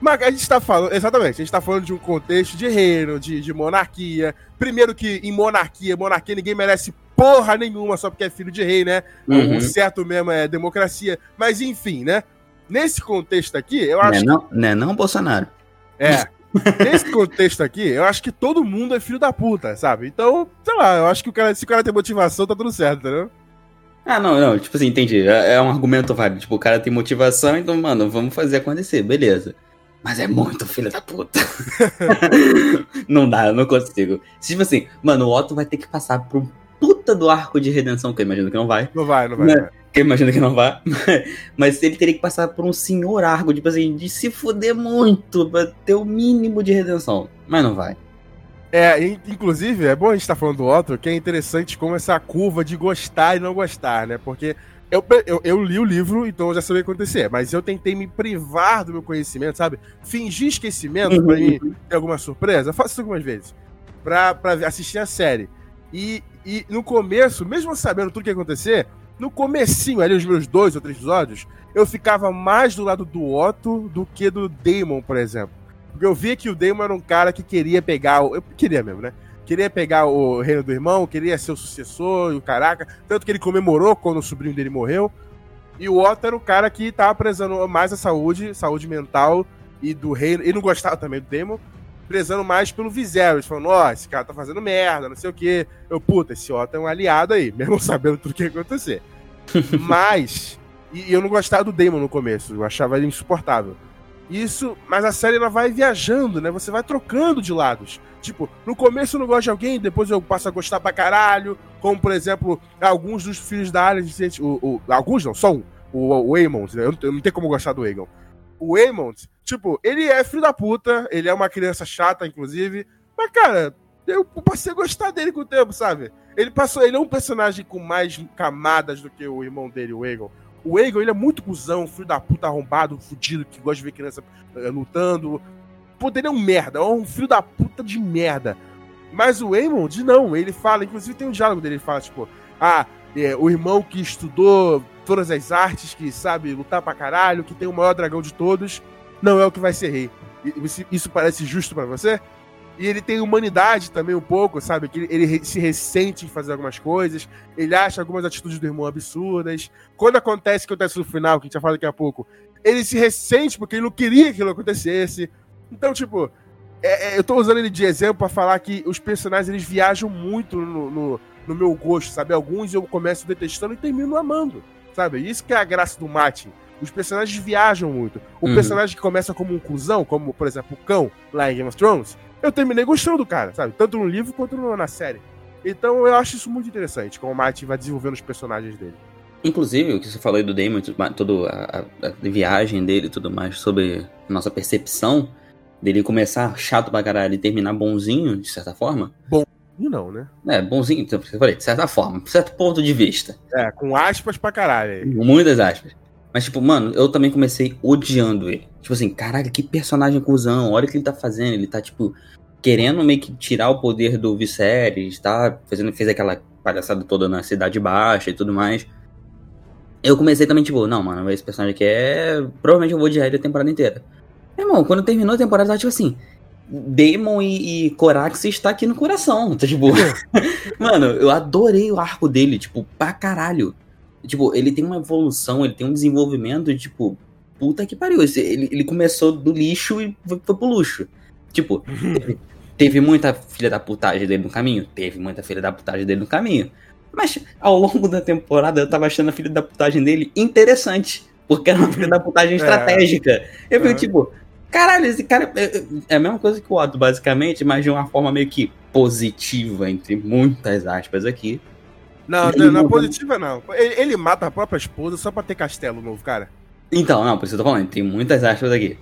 Mas a gente tá falando, exatamente, a gente tá falando de um contexto de reino, de, de monarquia. Primeiro que em monarquia, monarquia ninguém merece porra nenhuma só porque é filho de rei, né? Uhum. O certo mesmo é democracia. Mas enfim, né? Nesse contexto aqui, eu acho. Não é não, não, é não Bolsonaro. É. Nesse contexto aqui, eu acho que todo mundo é filho da puta, sabe? Então, sei lá, eu acho que o cara, se o cara tem motivação, tá tudo certo, entendeu? Ah, não, não, tipo assim, entendi. É, é um argumento válido. Tipo, o cara tem motivação, então, mano, vamos fazer acontecer, beleza. Mas é muito filho da puta. (laughs) não dá, eu não consigo. Tipo assim, mano, o Otto vai ter que passar por um puta do arco de redenção, que eu imagino que não vai. Não vai, não vai. Né? Que eu imagino que não vai. (laughs) Mas ele teria que passar por um senhor arco, tipo assim, de se fuder muito pra ter o mínimo de redenção. Mas não vai. É, inclusive, é bom a gente estar tá falando do Otto, que é interessante como essa curva de gostar e não gostar, né? Porque eu, eu, eu, li o livro, então eu já sabia o que acontecer, mas eu tentei me privar do meu conhecimento, sabe? Fingir esquecimento pra mim ter alguma surpresa. Eu faço isso algumas vezes. Pra, pra assistir a série. E, e no começo, mesmo sabendo tudo que ia acontecer, no comecinho, ali, os meus dois ou três episódios, eu ficava mais do lado do Otto do que do Damon, por exemplo. Porque eu via que o Damon era um cara que queria pegar. Eu queria mesmo, né? queria pegar o reino do irmão, queria ser o sucessor, e o caraca. Tanto que ele comemorou quando o sobrinho dele morreu. E o Otto era o cara que tava prezando mais a saúde, saúde mental e do reino. Ele não gostava também do Demon, prezando mais pelo Viserys, falando: ó, oh, esse cara tá fazendo merda, não sei o quê. Eu, puta, esse Otto é um aliado aí, (laughs) mesmo sabendo tudo que ia acontecer. (laughs) Mas. E eu não gostava do Demon no começo, eu achava ele insuportável. Isso, mas a série ela vai viajando, né? Você vai trocando de lados. Tipo, no começo eu não gosto de alguém, depois eu passo a gostar pra caralho. Como, por exemplo, alguns dos filhos da Alice. O, o, alguns não, só um. O, o Aemond. Né? Eu, não, eu não tenho como gostar do Aegon. O Aemond, Tipo, ele é filho da puta, ele é uma criança chata, inclusive. Mas, cara, eu passei a gostar dele com o tempo, sabe? Ele passou, ele é um personagem com mais camadas do que o irmão dele, o Egon. O Egon, ele é muito cuzão, filho da puta arrombado, fudido, que gosta de ver criança uh, lutando. Pô, ele é um merda, é um filho da puta de merda. Mas o Eamon, não, ele fala, inclusive tem um diálogo dele, ele fala, tipo, ah, é, o irmão que estudou todas as artes, que sabe lutar pra caralho, que tem o maior dragão de todos, não é o que vai ser rei. Isso parece justo para você? E ele tem humanidade também um pouco, sabe? Que ele, se ressente em fazer algumas coisas, ele acha algumas atitudes do irmão absurdas. Quando acontece o que acontece no final, que a gente já fala daqui a pouco, ele se ressente porque ele não queria que aquilo acontecesse. Então, tipo, é, é, eu tô usando ele de exemplo para falar que os personagens eles viajam muito no, no, no, meu gosto, sabe? Alguns eu começo detestando e termino amando, sabe? Isso que é a graça do Martin. Os personagens viajam muito. O uhum. personagem que começa como um cuzão, como, por exemplo, o cão lá em Game of Thrones, eu terminei gostando do cara, sabe? Tanto no livro quanto na série. Então eu acho isso muito interessante, como o Martin vai desenvolvendo os personagens dele. Inclusive, o que você falou aí do Damon, toda a, a, a, viagem dele e tudo mais, sobre nossa percepção dele começar chato pra caralho e terminar bonzinho, de certa forma. Bonzinho não, né? É, bonzinho, então, eu falei, de certa forma, de certo ponto de vista. É, com aspas pra caralho. Muitas aspas. Mas, tipo, mano, eu também comecei odiando ele. Tipo assim, caralho, que personagem cuzão. Olha o que ele tá fazendo. Ele tá, tipo, querendo meio que tirar o poder do Viserys, tá? Fazendo, fez aquela palhaçada toda na Cidade Baixa e tudo mais. Eu comecei também, tipo, não, mano, esse personagem aqui é. Provavelmente eu vou odiar ele a temporada inteira. Meu irmão, quando terminou a temporada, tá tipo assim. Demon e, e Corax está aqui no coração. (laughs) Tá tipo. (laughs) mano, eu adorei o arco dele, tipo, pra caralho. Tipo, ele tem uma evolução, ele tem um desenvolvimento de, tipo, puta que pariu. Ele, ele começou do lixo e foi, foi pro luxo. Tipo, teve, (laughs) teve, muita filha da putagem dele no caminho? Teve muita filha da putagem dele no caminho. Mas ao longo da temporada eu tava achando a filha da putagem dele interessante. Porque era uma filha da putagem (laughs) é. estratégica. É. Eu fico, tipo, caralho, esse cara. É, é, é a mesma coisa que o Otto, basicamente, mas de uma forma meio que positiva, entre muitas aspas aqui. Não, não, não, positiva não. Ele, ele, mata a própria esposa só pra ter castelo novo, cara. Então, não, por isso eu tô falando, tem muitas aspas aqui.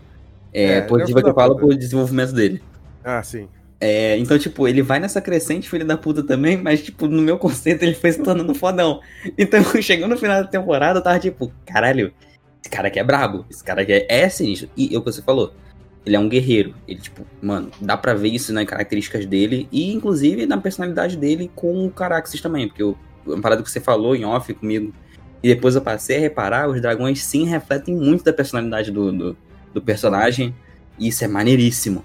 É, é positiva que eu falo pro desenvolvimento dele. Ah, sim. É, então, tipo, ele vai nessa crescente, filho da puta também, mas, tipo, no meu conceito ele foi se tornando fodão. Então, (laughs) chegou no final da temporada, eu tava tipo, caralho, esse cara aqui é brabo, esse cara aqui é, é sinistro. E é o que você falou, ele é um guerreiro. Ele, tipo, mano, dá pra ver isso nas características dele e, inclusive, na personalidade dele com o Caraxes também, porque eu uma parada que você falou em off comigo, e depois eu passei a reparar, os dragões sim refletem muito da personalidade do, do, do personagem, e isso é maneiríssimo.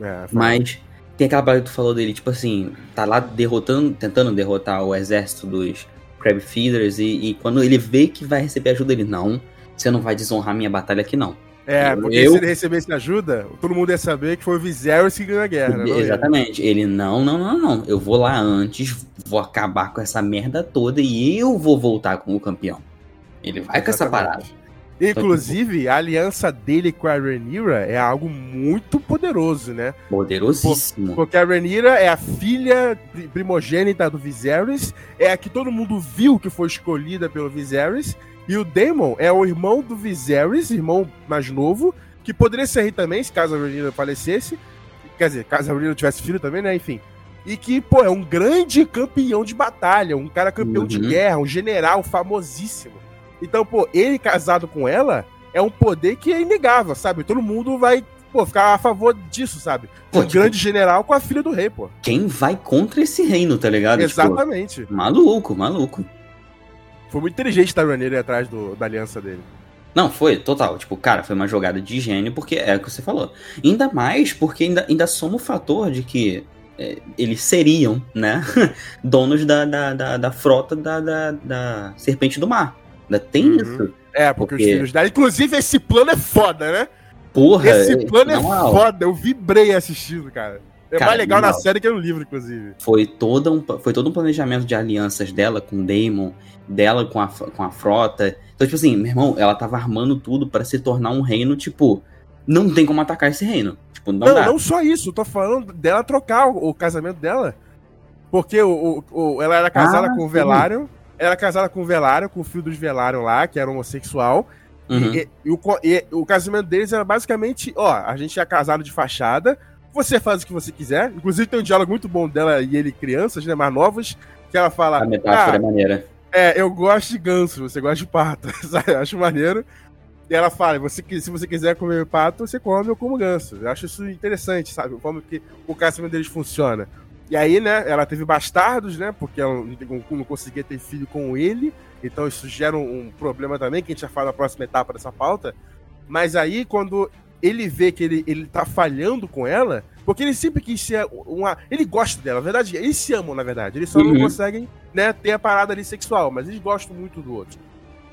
É, Mas tem aquela parada que tu falou dele, tipo assim, tá lá derrotando, tentando derrotar o exército dos Crab Feeders, e, e quando ele vê que vai receber ajuda, ele, não, você não vai desonrar minha batalha aqui não. É, porque eu... se ele recebesse ajuda, todo mundo ia saber que foi o Viserys que ganhou a guerra, né? Exatamente. Ele, não, não, não, não. Eu vou lá antes, vou acabar com essa merda toda e eu vou voltar como campeão. Ele vai Exatamente. com essa parada. Inclusive, a aliança dele com a Rhaenyra é algo muito poderoso, né? Poderosíssimo. Porque a Rhaenyra é a filha primogênita do Viserys, é a que todo mundo viu que foi escolhida pelo Viserys, e o Daemon é o irmão do Viserys, irmão mais novo, que poderia ser rei também, se caso a Rhaenyra falecesse. Quer dizer, caso a Rhaenyra tivesse filho também, né? Enfim. E que, pô, é um grande campeão de batalha, um cara campeão uhum. de guerra, um general famosíssimo. Então, pô, ele casado com ela é um poder que é inegável, sabe? Todo mundo vai, pô, ficar a favor disso, sabe? Pô, um tipo, grande general com a filha do rei, pô. Quem vai contra esse reino, tá ligado? Tipo, Exatamente. Tipo, maluco, maluco. Foi muito inteligente estar Rhaenyra ir atrás do, da aliança dele. Não, foi, total. Tipo, cara, foi uma jogada de gênio, porque é o que você falou. Ainda mais porque ainda, ainda soma o fator de que é, eles seriam, né, (laughs) donos da, da, da, da frota da, da, da, Serpente do Mar. Ainda tem uhum. isso. É, porque, porque, os filhos dela. Inclusive, esse plano é foda, né? Porra, esse plano é foda. Eu vibrei assistindo, cara. É cara, mais legal na série que no livro, inclusive. Foi todo, um, foi todo um planejamento de alianças dela com o Daemon dela com a, com a frota. Então, tipo assim, meu irmão, ela tava armando tudo para se tornar um reino, tipo, não tem como atacar esse reino. Tipo, não, não, dá. não só isso, tô falando dela trocar o, o casamento dela. Porque o, o, o ela era casada ah, com o Velário. Ela era casada com o Velário, com o filho dos Velário lá, que era homossexual. Uhum. E, e o, co- e o casamento deles era basicamente, ó, a gente é casado de fachada, você faz o que você quiser. Inclusive tem um diálogo muito bom dela e ele, crianças, né, mais novas, que ela fala, A metáfora ah, é maneira. é, eu gosto de ganso, você gosta de pato, (laughs) sabe? Eu acho maneiro. E ela fala, você, se você quiser comer pato, você come, eu como ganso. Eu acho isso interessante, sabe? Forma que o casamento deles funciona. E aí, né, ela teve bastardos, né? Porque ela não, não conseguia ter filho com ele. Então isso gera um, um problema também, que a gente já fala na próxima etapa dessa pauta. Mas aí, quando ele vê que ele, ele tá falhando com ela, porque ele sempre quis ser uma. Ele gosta dela, na verdade, eles se amam, na verdade. Eles só não Uhum. conseguem, né, ter a parada ali sexual, mas eles gostam muito do outro.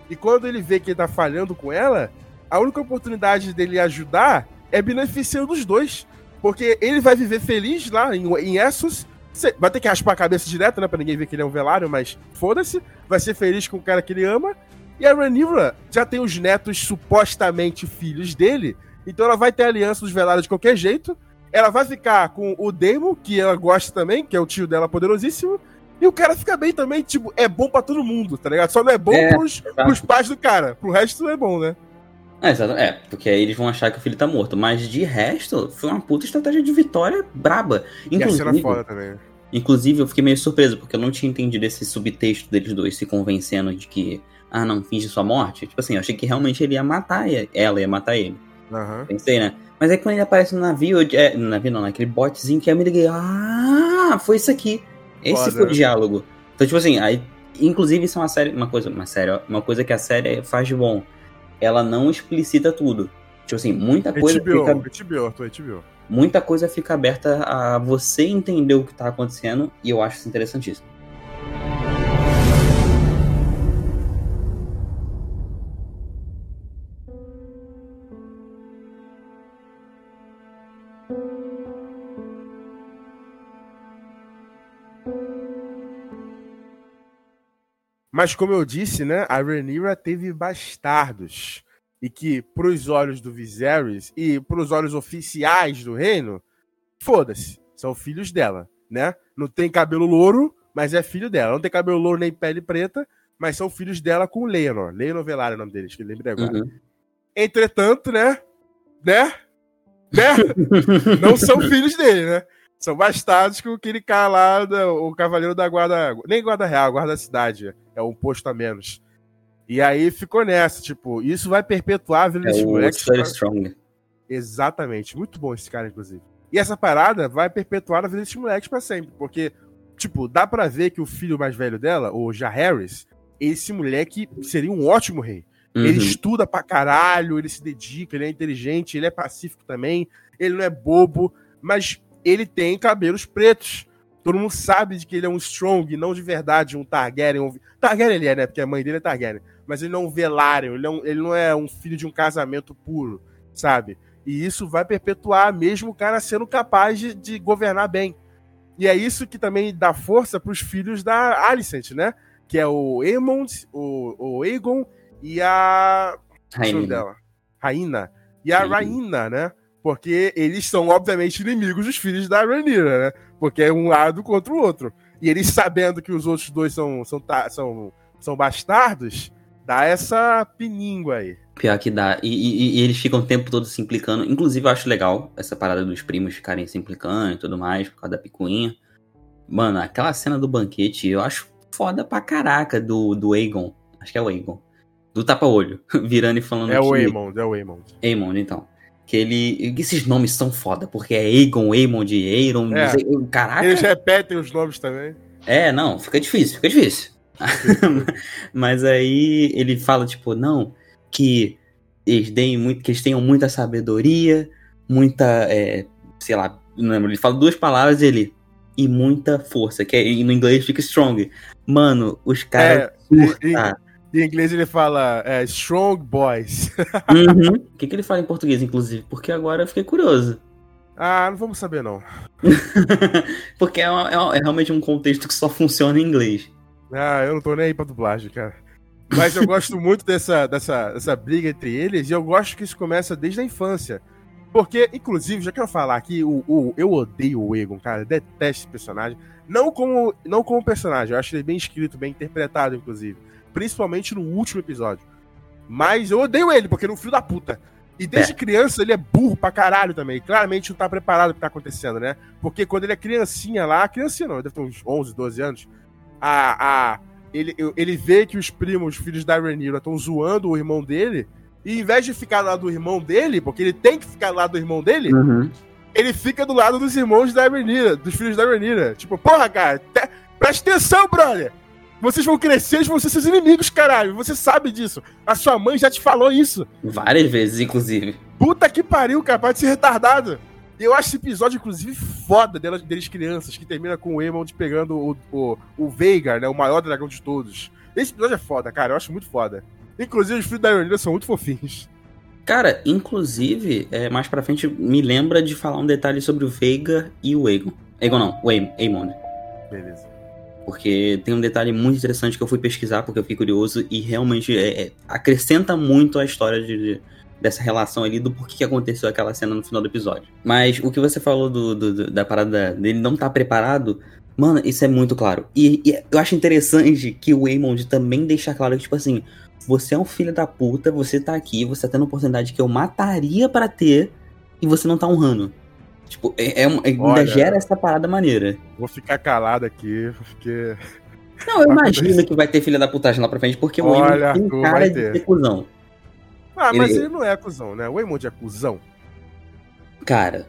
E quando ele vê que ele tá falhando com ela, a única oportunidade dele ajudar é beneficiando os dois. Porque ele vai viver feliz lá em, em Essos. Vai ter que raspar a cabeça direto, né? Pra ninguém ver que ele é um velário, mas foda-se. Vai ser feliz com o cara que ele ama. E a Rhaenyra já tem os netos supostamente filhos dele. Então ela vai ter aliança dos velários de qualquer jeito. Ela vai ficar com o Daemon, que ela gosta também, que é o tio dela poderosíssimo. E o cara fica bem também, tipo, é bom pra todo mundo, tá ligado? Só não é bom É, pros, pros pais do cara. Pro resto é bom, né? É. É, porque aí eles vão achar que o filho tá morto. Mas de resto, foi uma puta estratégia de vitória braba. E Inclusive, foda também. inclusive, eu fiquei meio surpreso, porque eu não tinha entendido esse subtexto deles dois se convencendo de que, ah, não, finge sua morte. Tipo assim, eu achei que realmente ele ia matar e- ela, ia matar ele. Aham. Pensei, né? Mas aí quando ele aparece no navio, eu- é, no navio não, naquele botezinho que eu me liguei, ah, foi isso aqui. Esse Foda, foi o né? diálogo. Então, tipo assim, aí, inclusive isso é uma série, uma coisa, uma série, uma coisa que a série faz de bom. Ela não explicita tudo. Tipo assim, muita coisa HBO, fica HBO, Arthur, HBO. muita coisa fica aberta a você entender o que tá acontecendo e eu acho isso interessantíssimo. Mas como eu disse, né, a Rhaenyra teve bastardos. E que, pros olhos do Viserys e pros olhos oficiais do reino, foda-se, são filhos dela, né? Não tem cabelo louro, mas é filho dela. Não tem cabelo louro nem pele preta, mas são filhos dela com Leonor. Leonor Velar é o nome deles, que eu lembrei agora. Uhum. Entretanto, né? Né? Né? (laughs) Não são filhos dele, né? São bastardos com aquele cara lá, da- o cavaleiro da guarda. Nem guarda real, guarda da cidade. É um posto a menos. E aí ficou nessa, tipo, isso vai perpetuar a vida É. Study Strong. Exatamente. Muito bom esse cara, inclusive. E essa parada vai perpetuar a vida desses moleques pra sempre. Porque, tipo, dá pra ver que o filho mais velho dela, o Jaehaerys, esse moleque seria um ótimo rei. Ele Uhum. estuda pra caralho, ele se dedica, ele é inteligente, ele é pacífico também, ele não é bobo, mas ele tem cabelos pretos. Todo mundo sabe de que ele é um Strong, não de verdade um Targaryen. Um... Targaryen ele é, né? Porque a mãe dele é Targaryen. Mas ele não é um Velaryon, ele, é um- ele não é um filho de um casamento puro, sabe? E isso vai perpetuar mesmo o cara sendo capaz de, de governar bem. E é isso que também dá força pros filhos da Alicent, né? Que é o Aemond, o, o Aegon e a. É Rainha. dela? Rainha. E a. Rainha, né? Porque eles são, obviamente, inimigos dos filhos da Rhaenyra, né? Porque é um lado contra o outro. E eles sabendo que os outros dois são, são, são, são bastardos, dá essa piníngua aí. Pior que dá. E, e- e eles ficam o tempo todo se implicando. Inclusive, eu acho legal essa parada dos primos ficarem se implicando e tudo mais, por causa da picuinha. Mano, aquela cena do banquete, eu acho foda pra caraca do, do Aegon. Acho que é o Aegon. Do tapa-olho. (laughs) Virando e falando É o Aemond, é o Aemond. Aemond, então. Que ele. Esses nomes são foda, porque é Aegon, Aemond, Aeron. É. Caraca. Eles repetem os nomes também. É, não, fica difícil, fica difícil. (laughs) Mas aí ele fala, tipo, não, que eles deem muito, que eles tenham muita sabedoria, muita, é, sei lá, não lembro, ele fala duas palavras ele e muita força, que é, e no inglês fica strong. Mano, os caras em, surtam. Em inglês ele fala é, Strong Boys. (laughs) Uhum. O que, que ele fala em português, inclusive? Porque agora eu fiquei curioso. ah, não vamos saber não. (laughs) Porque é, uma- é uma- é realmente um contexto que só funciona em inglês. Ah, eu não tô nem aí pra dublagem, cara. Mas eu gosto (laughs) muito dessa, dessa, dessa briga entre eles e eu gosto que isso começa desde a infância. Porque, inclusive, já quero falar aqui, o, o- eu odeio o Egon, cara. Detesto esse personagem. Não como, não como personagem, eu acho ele bem escrito, bem interpretado, inclusive. Principalmente no último episódio. Mas eu odeio ele, porque ele é um filho da puta. E desde É. criança ele é burro pra caralho também. Claramente não tá preparado pro que tá acontecendo, né? Porque quando ele é criancinha lá, criancinha não, ele deve ter uns 11, 12 anos. A, a, ele, ele vê que os primos, os filhos da Rhaenyra, estão zoando o irmão dele. E em vez de ficar lá do irmão dele, porque ele tem que ficar lá do irmão dele, Uhum. ele fica do lado dos irmãos da Rhaenyra, dos filhos da Rhaenyra. Tipo, porra, cara, te- presta atenção, brother! Vocês vão crescer, eles vão ser seus inimigos, caralho. Você sabe disso. A sua mãe já te falou isso. Várias vezes, inclusive. Puta que pariu, cara, pode ser retardado. E eu acho esse episódio, inclusive, foda delas, deles crianças, que termina com o Aemond pegando o, o, o Veigar, né, o maior dragão de todos. Esse episódio é foda, cara, eu acho muito foda. Inclusive, os filhos da Rhaenyra são muito fofinhos. Cara, inclusive, é, mais pra frente, me lembra de falar um detalhe sobre o Veiga e o Aegon. Aegon não, o Aem- Aemond. Beleza. Porque tem um detalhe muito interessante que eu fui pesquisar porque eu fiquei curioso e realmente é, é, acrescenta muito a história de, de- dessa relação ali do porquê que aconteceu aquela cena no final do episódio. Mas o que você falou do, do- do- da parada dele não estar preparado, mano, isso é muito claro. E, e eu acho interessante que o Aemond também deixa claro que, tipo assim, você é um filho da puta, você tá aqui, você tá tendo uma oportunidade que eu mataria pra ter e você não tá honrando. Tipo, é, é, um- ainda Olha. gera essa parada maneira. Vou ficar calado aqui, porque. Não, eu Vai imagino que vai ter filha da putagem lá pra frente, porque o Olha, Aemon tem Arthur, cara de ter. cuzão. Ah, mas Ele- ele não é cuzão, né? O Aemond é cuzão. Cara,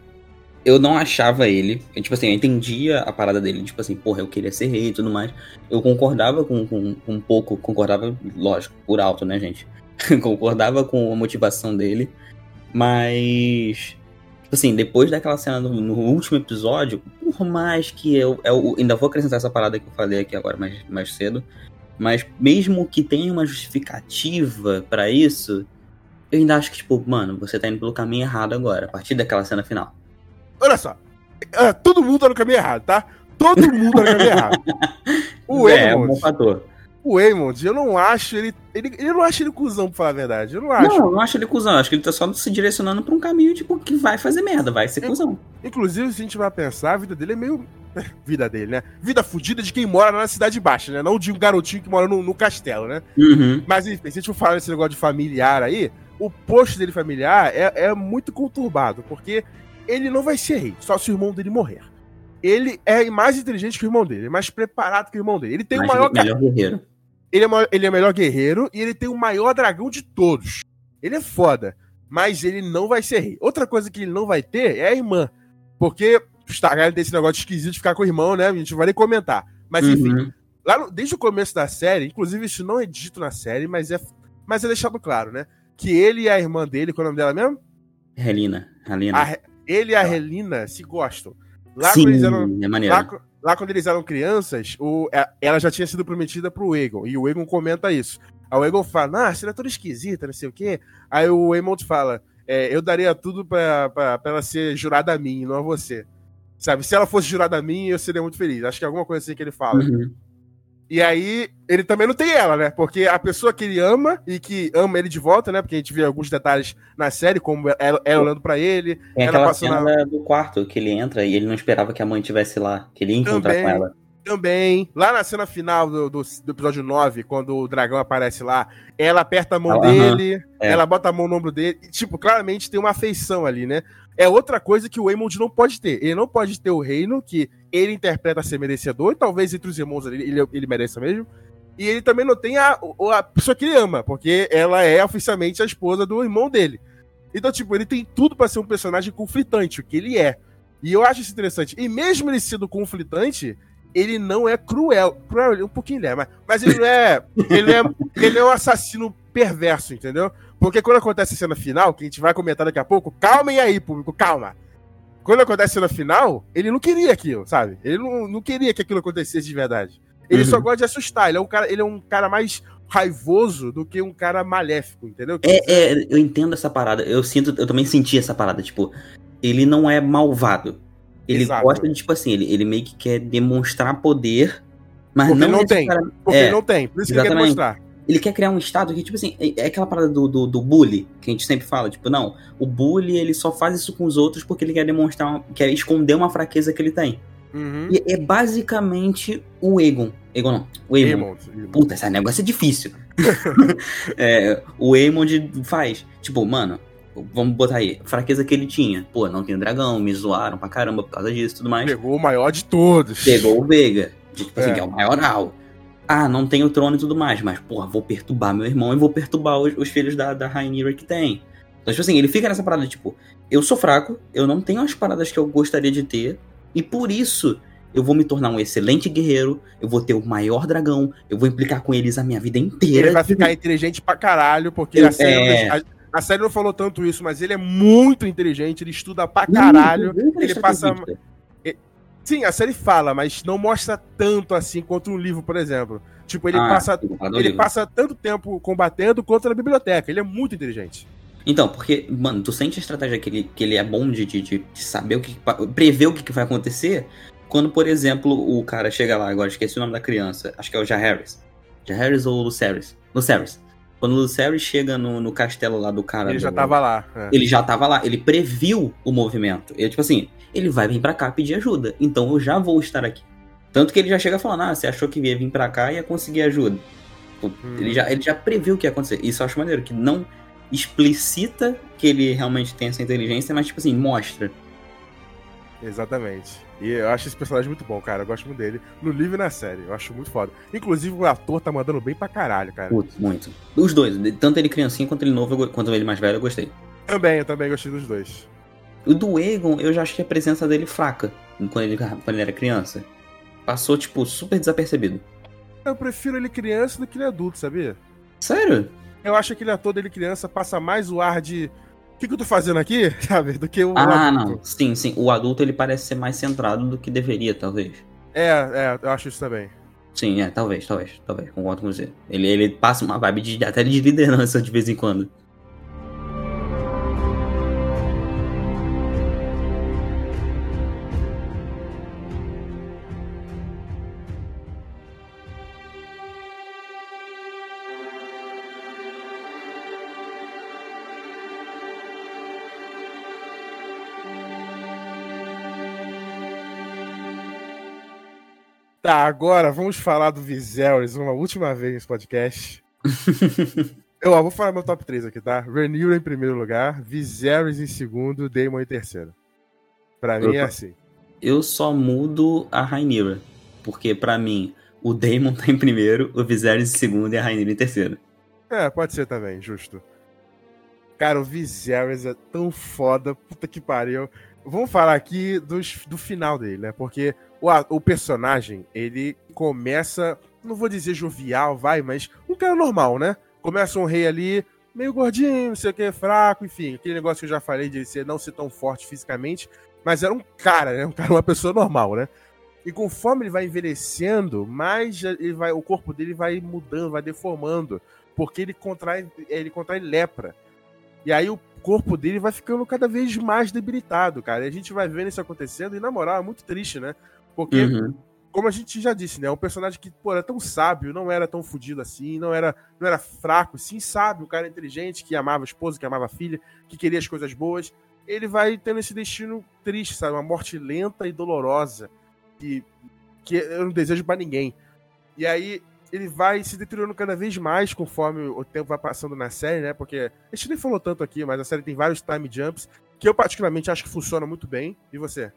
eu não achava ele. eu, tipo assim, eu entendia a parada dele. Tipo assim, porra, eu queria ser rei e tudo mais. Eu concordava com, com, com um pouco, concordava, lógico, por alto, né, gente? (laughs) concordava com a motivação dele. Mas. Tipo assim, depois daquela cena no, no último episódio, por mais que eu, eu ainda vou acrescentar essa parada que eu falei aqui agora mais, mais cedo, mas mesmo que tenha uma justificativa pra isso, eu ainda acho que, tipo, mano, você tá indo pelo caminho errado agora, a partir daquela cena final. Olha só. ah, todo mundo tá no caminho errado, tá? Todo mundo tá no caminho errado. (laughs) O é, é um fator. O Aemond, eu não acho ele, ele. Eu não acho ele cuzão, pra falar a verdade. Eu não acho. Não, eu não acho ele cuzão, eu acho que ele tá só se direcionando pra um caminho, tipo, que vai fazer merda, vai ser Eu- cuzão. Inclusive, se a gente vai pensar, a vida dele é meio. (laughs) Vida dele, né? Vida fudida de quem mora na cidade baixa, né? Não de um garotinho que mora no, no castelo, né? Uhum. Mas enfim, se a gente for falar desse negócio de familiar aí, o posto dele familiar é, é muito conturbado, porque ele não vai ser rei, só se o irmão dele morrer. Ele é mais inteligente que o irmão dele, é mais preparado que o irmão dele. Ele tem Mas o maior. melhor guerreiro. Ele é, maior- ele é o melhor guerreiro e ele tem o maior dragão de todos. Ele é foda, mas ele não vai ser rei. Outra coisa que ele não vai ter é a irmã, porque os Targaryen tem esse negócio esquisito de ficar com o irmão, né? A gente vai nem comentar. Mas enfim, Uhum. lá no- desde o começo da série, inclusive isso não é dito na série, mas é, mas é deixado claro, né? Que ele e a irmã dele, qual é o nome dela mesmo? Helena. Helena. A ele e a Helena se gostam. Lá Sim, eles eram, é maneiro. lá, lá quando eles eram crianças, o, é- ela já tinha sido prometida pro Egon, e o Egon comenta isso. Aí o Egon fala, ah, você é toda esquisita, não sei o quê. Aí o Aemond fala, é, eu daria tudo pra, pra, pra ela ser jurada a mim, não a você. Sabe, se ela fosse jurada a mim, eu seria muito feliz. Acho que é alguma coisa assim que ele fala. Uhum. E aí, ele também não tem ela, né? Porque a pessoa que ele ama e que ama ele de volta, né? Porque a gente vê alguns detalhes na série, como ela, ela olhando pra ele. Tem Ela aquela cena na- do quarto que ele entra e ele não esperava que a mãe estivesse lá, que ele ia encontrar Também. com ela. Também, lá na cena final do, do, do episódio 9, quando o dragão aparece lá, ela aperta a mão Ah, dele, É. ela bota a mão no ombro dele. e, Tipo, claramente tem uma afeição ali, né? É outra coisa que o Aemond não pode ter. Ele não pode ter o reino que ele interpreta ser merecedor, e talvez entre os irmãos ali ele, ele mereça mesmo. E ele também não tem a, a pessoa que ele ama, porque ela é oficialmente a esposa do irmão dele. Então, tipo, ele tem tudo pra ser um personagem conflitante, o que ele é. E eu acho isso interessante. E mesmo ele sendo conflitante, ele não é cruel. Cruel, um pouquinho é, mas, mas ele não é. Ele é, ele é um assassino perverso, entendeu? Porque quando acontece a cena final, que a gente vai comentar daqui a pouco, calmem aí, público, calma. Quando acontece a cena final, ele não queria aquilo, sabe? Ele não, não queria que aquilo acontecesse de verdade. Ele Uhum. só gosta de assustar. Ele é um cara, ele é um cara mais raivoso do que um cara maléfico, entendeu? É, é, eu entendo essa parada. Eu sinto, eu também senti essa parada. Tipo, ele não é malvado. Ele Exato. gosta de, tipo assim, ele, ele meio que quer demonstrar poder, mas Porque não, não tem. necessari- Porque é, não tem. Por isso que ele quer exatamente. demonstrar. Ele quer criar um estado que, tipo assim, é é aquela parada do, do, do bully, que a gente sempre fala, tipo, não, o bully ele só faz isso com os outros porque ele quer demonstrar, uma- quer esconder uma fraqueza que ele tem. Uhum. E é basicamente o Egon. Egon não, o Egon. Puta, esse negócio é difícil. (laughs) é, o Aemond faz. Tipo, mano, vamos botar aí, fraqueza que ele tinha. Pô, não tem dragão, me zoaram pra caramba por causa disso e tudo mais. Pegou o maior de todos. Pegou o Veiga. Tipo assim, é. que é o maioral. Ah, não tem o trono e tudo mais, mas, porra, vou perturbar meu irmão e vou perturbar os, os filhos da, da Rainira que tem. Então, tipo assim, ele fica nessa parada, tipo, eu sou fraco, eu não tenho as paradas que eu gostaria de ter, e por isso eu vou me tornar um excelente guerreiro, eu vou ter o maior dragão, eu vou implicar com eles a minha vida inteira. Ele vai ficar (laughs) inteligente pra caralho, porque eu, a, série é... a, série não falou tanto isso, mas ele é muito inteligente, ele estuda pra caralho, não, ele passa... Sim, a série fala, mas não mostra tanto assim quanto um livro, por exemplo. Tipo, ele, ah, passa, ele passa tanto tempo combatendo quanto na biblioteca. Ele é muito inteligente. Então, porque, mano, tu sente a estratégia que ele, que ele é bom de, de, de saber o que. prever o que, vai acontecer. Quando, por exemplo, o cara chega lá, agora esqueci o nome da criança, acho que é o Jaehaerys. Jaehaerys ou Lucerys? Lucerys. Quando o Lucerys chega no, no castelo lá do cara. Ele do, já tava lá. É. Ele já tava lá, ele previu o movimento. Ele, tipo assim, ele vai vir para cá pedir ajuda. Então eu já vou estar aqui. Tanto que ele já chega falando, ah, você achou que ia vir para cá e ia conseguir ajuda. Hum. Ele, já, ele já previu o que ia acontecer. Isso eu acho maneiro, que não explicita que ele realmente tem essa inteligência, mas tipo assim, mostra. Exatamente. E eu acho esse personagem muito bom, cara. Eu gosto muito dele. No livro e na série. Eu acho muito foda. Inclusive, o ator tá mandando bem pra caralho, cara. Muito, muito. Os dois. Tanto ele criancinha quanto ele novo, quanto ele mais velho, eu gostei. Também, eu também gostei dos dois. O do Egon, eu já achei a presença dele fraca. Quando ele, quando ele era criança. Passou, tipo, super desapercebido. Eu prefiro ele criança do que ele adulto, sabia? Sério? Eu acho que ele ator dele criança passa mais o ar de o que, que eu tô fazendo aqui, (laughs) sabe? Do que o. Ah, adulto. não. Sim, sim. O adulto ele parece ser mais centrado do que deveria, talvez. É, é, eu acho isso também. Sim, é, talvez, talvez, talvez, concordo com você. Ele, ele passa uma vibe de, até de liderança de vez em quando. Tá, agora vamos falar do Viserys uma última vez nesse podcast. (laughs) Eu ó, vou falar meu top 3 aqui, tá? Rhaenyra em primeiro lugar, Viserys em segundo, Daemon em terceiro. Pra mim é assim. Eu só mudo a Rhaenyra, porque pra mim o Daemon tá em primeiro, o Viserys em segundo e a Rhaenyra em terceiro. É, pode ser também, justo. Cara, o Viserys é tão foda, puta que pariu. Vamos falar aqui dos, do final dele, né? Porque o, o personagem, ele começa, não vou dizer jovial, vai, mas um cara normal, né? Começa um rei ali, meio gordinho, não sei o que, fraco, enfim, aquele negócio que eu já falei de ser, não ser tão forte fisicamente, mas era um cara, né? Um cara, uma pessoa normal, né? E conforme ele vai envelhecendo, mais ele vai, o corpo dele vai mudando, vai deformando, porque ele contrai, ele contrai lepra. E aí o corpo dele vai ficando cada vez mais debilitado, cara. E a gente vai vendo isso acontecendo e na moral é muito triste, né? Porque, uhum. como a gente já disse, né? Um personagem que, pô, era tão sábio, não era tão fodido assim, não era, não era fraco, sim, sábio, um cara inteligente, que amava a esposa, que amava a filha, que queria as coisas boas. Ele vai tendo esse destino triste, sabe? Uma morte lenta e dolorosa. Que, que eu não desejo para ninguém. E aí ele vai se deteriorando cada vez mais conforme o tempo vai passando na série, né? Porque a gente nem falou tanto aqui, mas a série tem vários time jumps que eu particularmente acho que funciona muito bem. E você?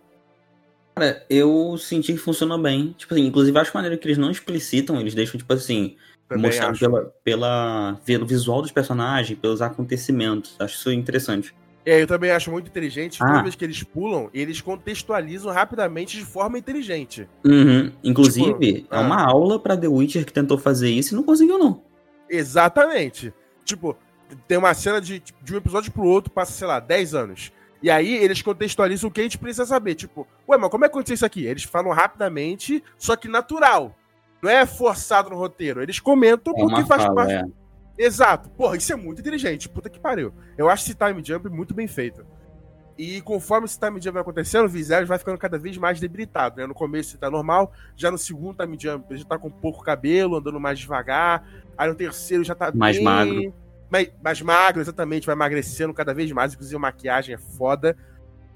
Cara, eu senti que funcionou bem. Tipo assim, inclusive acho maneiro que eles não explicitam, eles deixam, tipo assim, mostrando pela, pela, pelo visual dos personagens, pelos acontecimentos. Acho isso interessante. É, eu também acho muito inteligente. Ah. Toda vez que eles pulam, eles contextualizam rapidamente de forma inteligente. Uhum. Inclusive, tipo, é ah. uma aula para The Witcher que tentou fazer isso e não conseguiu, não. Exatamente. Tipo, tem uma cena de, de um episódio pro outro, passa, sei lá, 10 anos. E aí eles contextualizam o que a gente precisa saber. Tipo, ué, mas como é que aconteceu isso aqui? Eles falam rapidamente, só que natural. Não é forçado no roteiro. Eles comentam é porque faz fala, parte. É. Exato. Porra, isso é muito inteligente. Puta que pariu. Eu acho esse time jump muito bem feito. E conforme esse time jump vai acontecendo, o Viserys vai ficando cada vez mais debilitado, né? No começo ele tá normal, já no segundo time jump ele já tá com pouco cabelo, andando mais devagar. Aí no terceiro já tá mais bem... magro mais, mais magro, exatamente, vai emagrecendo cada vez mais, inclusive a maquiagem é foda.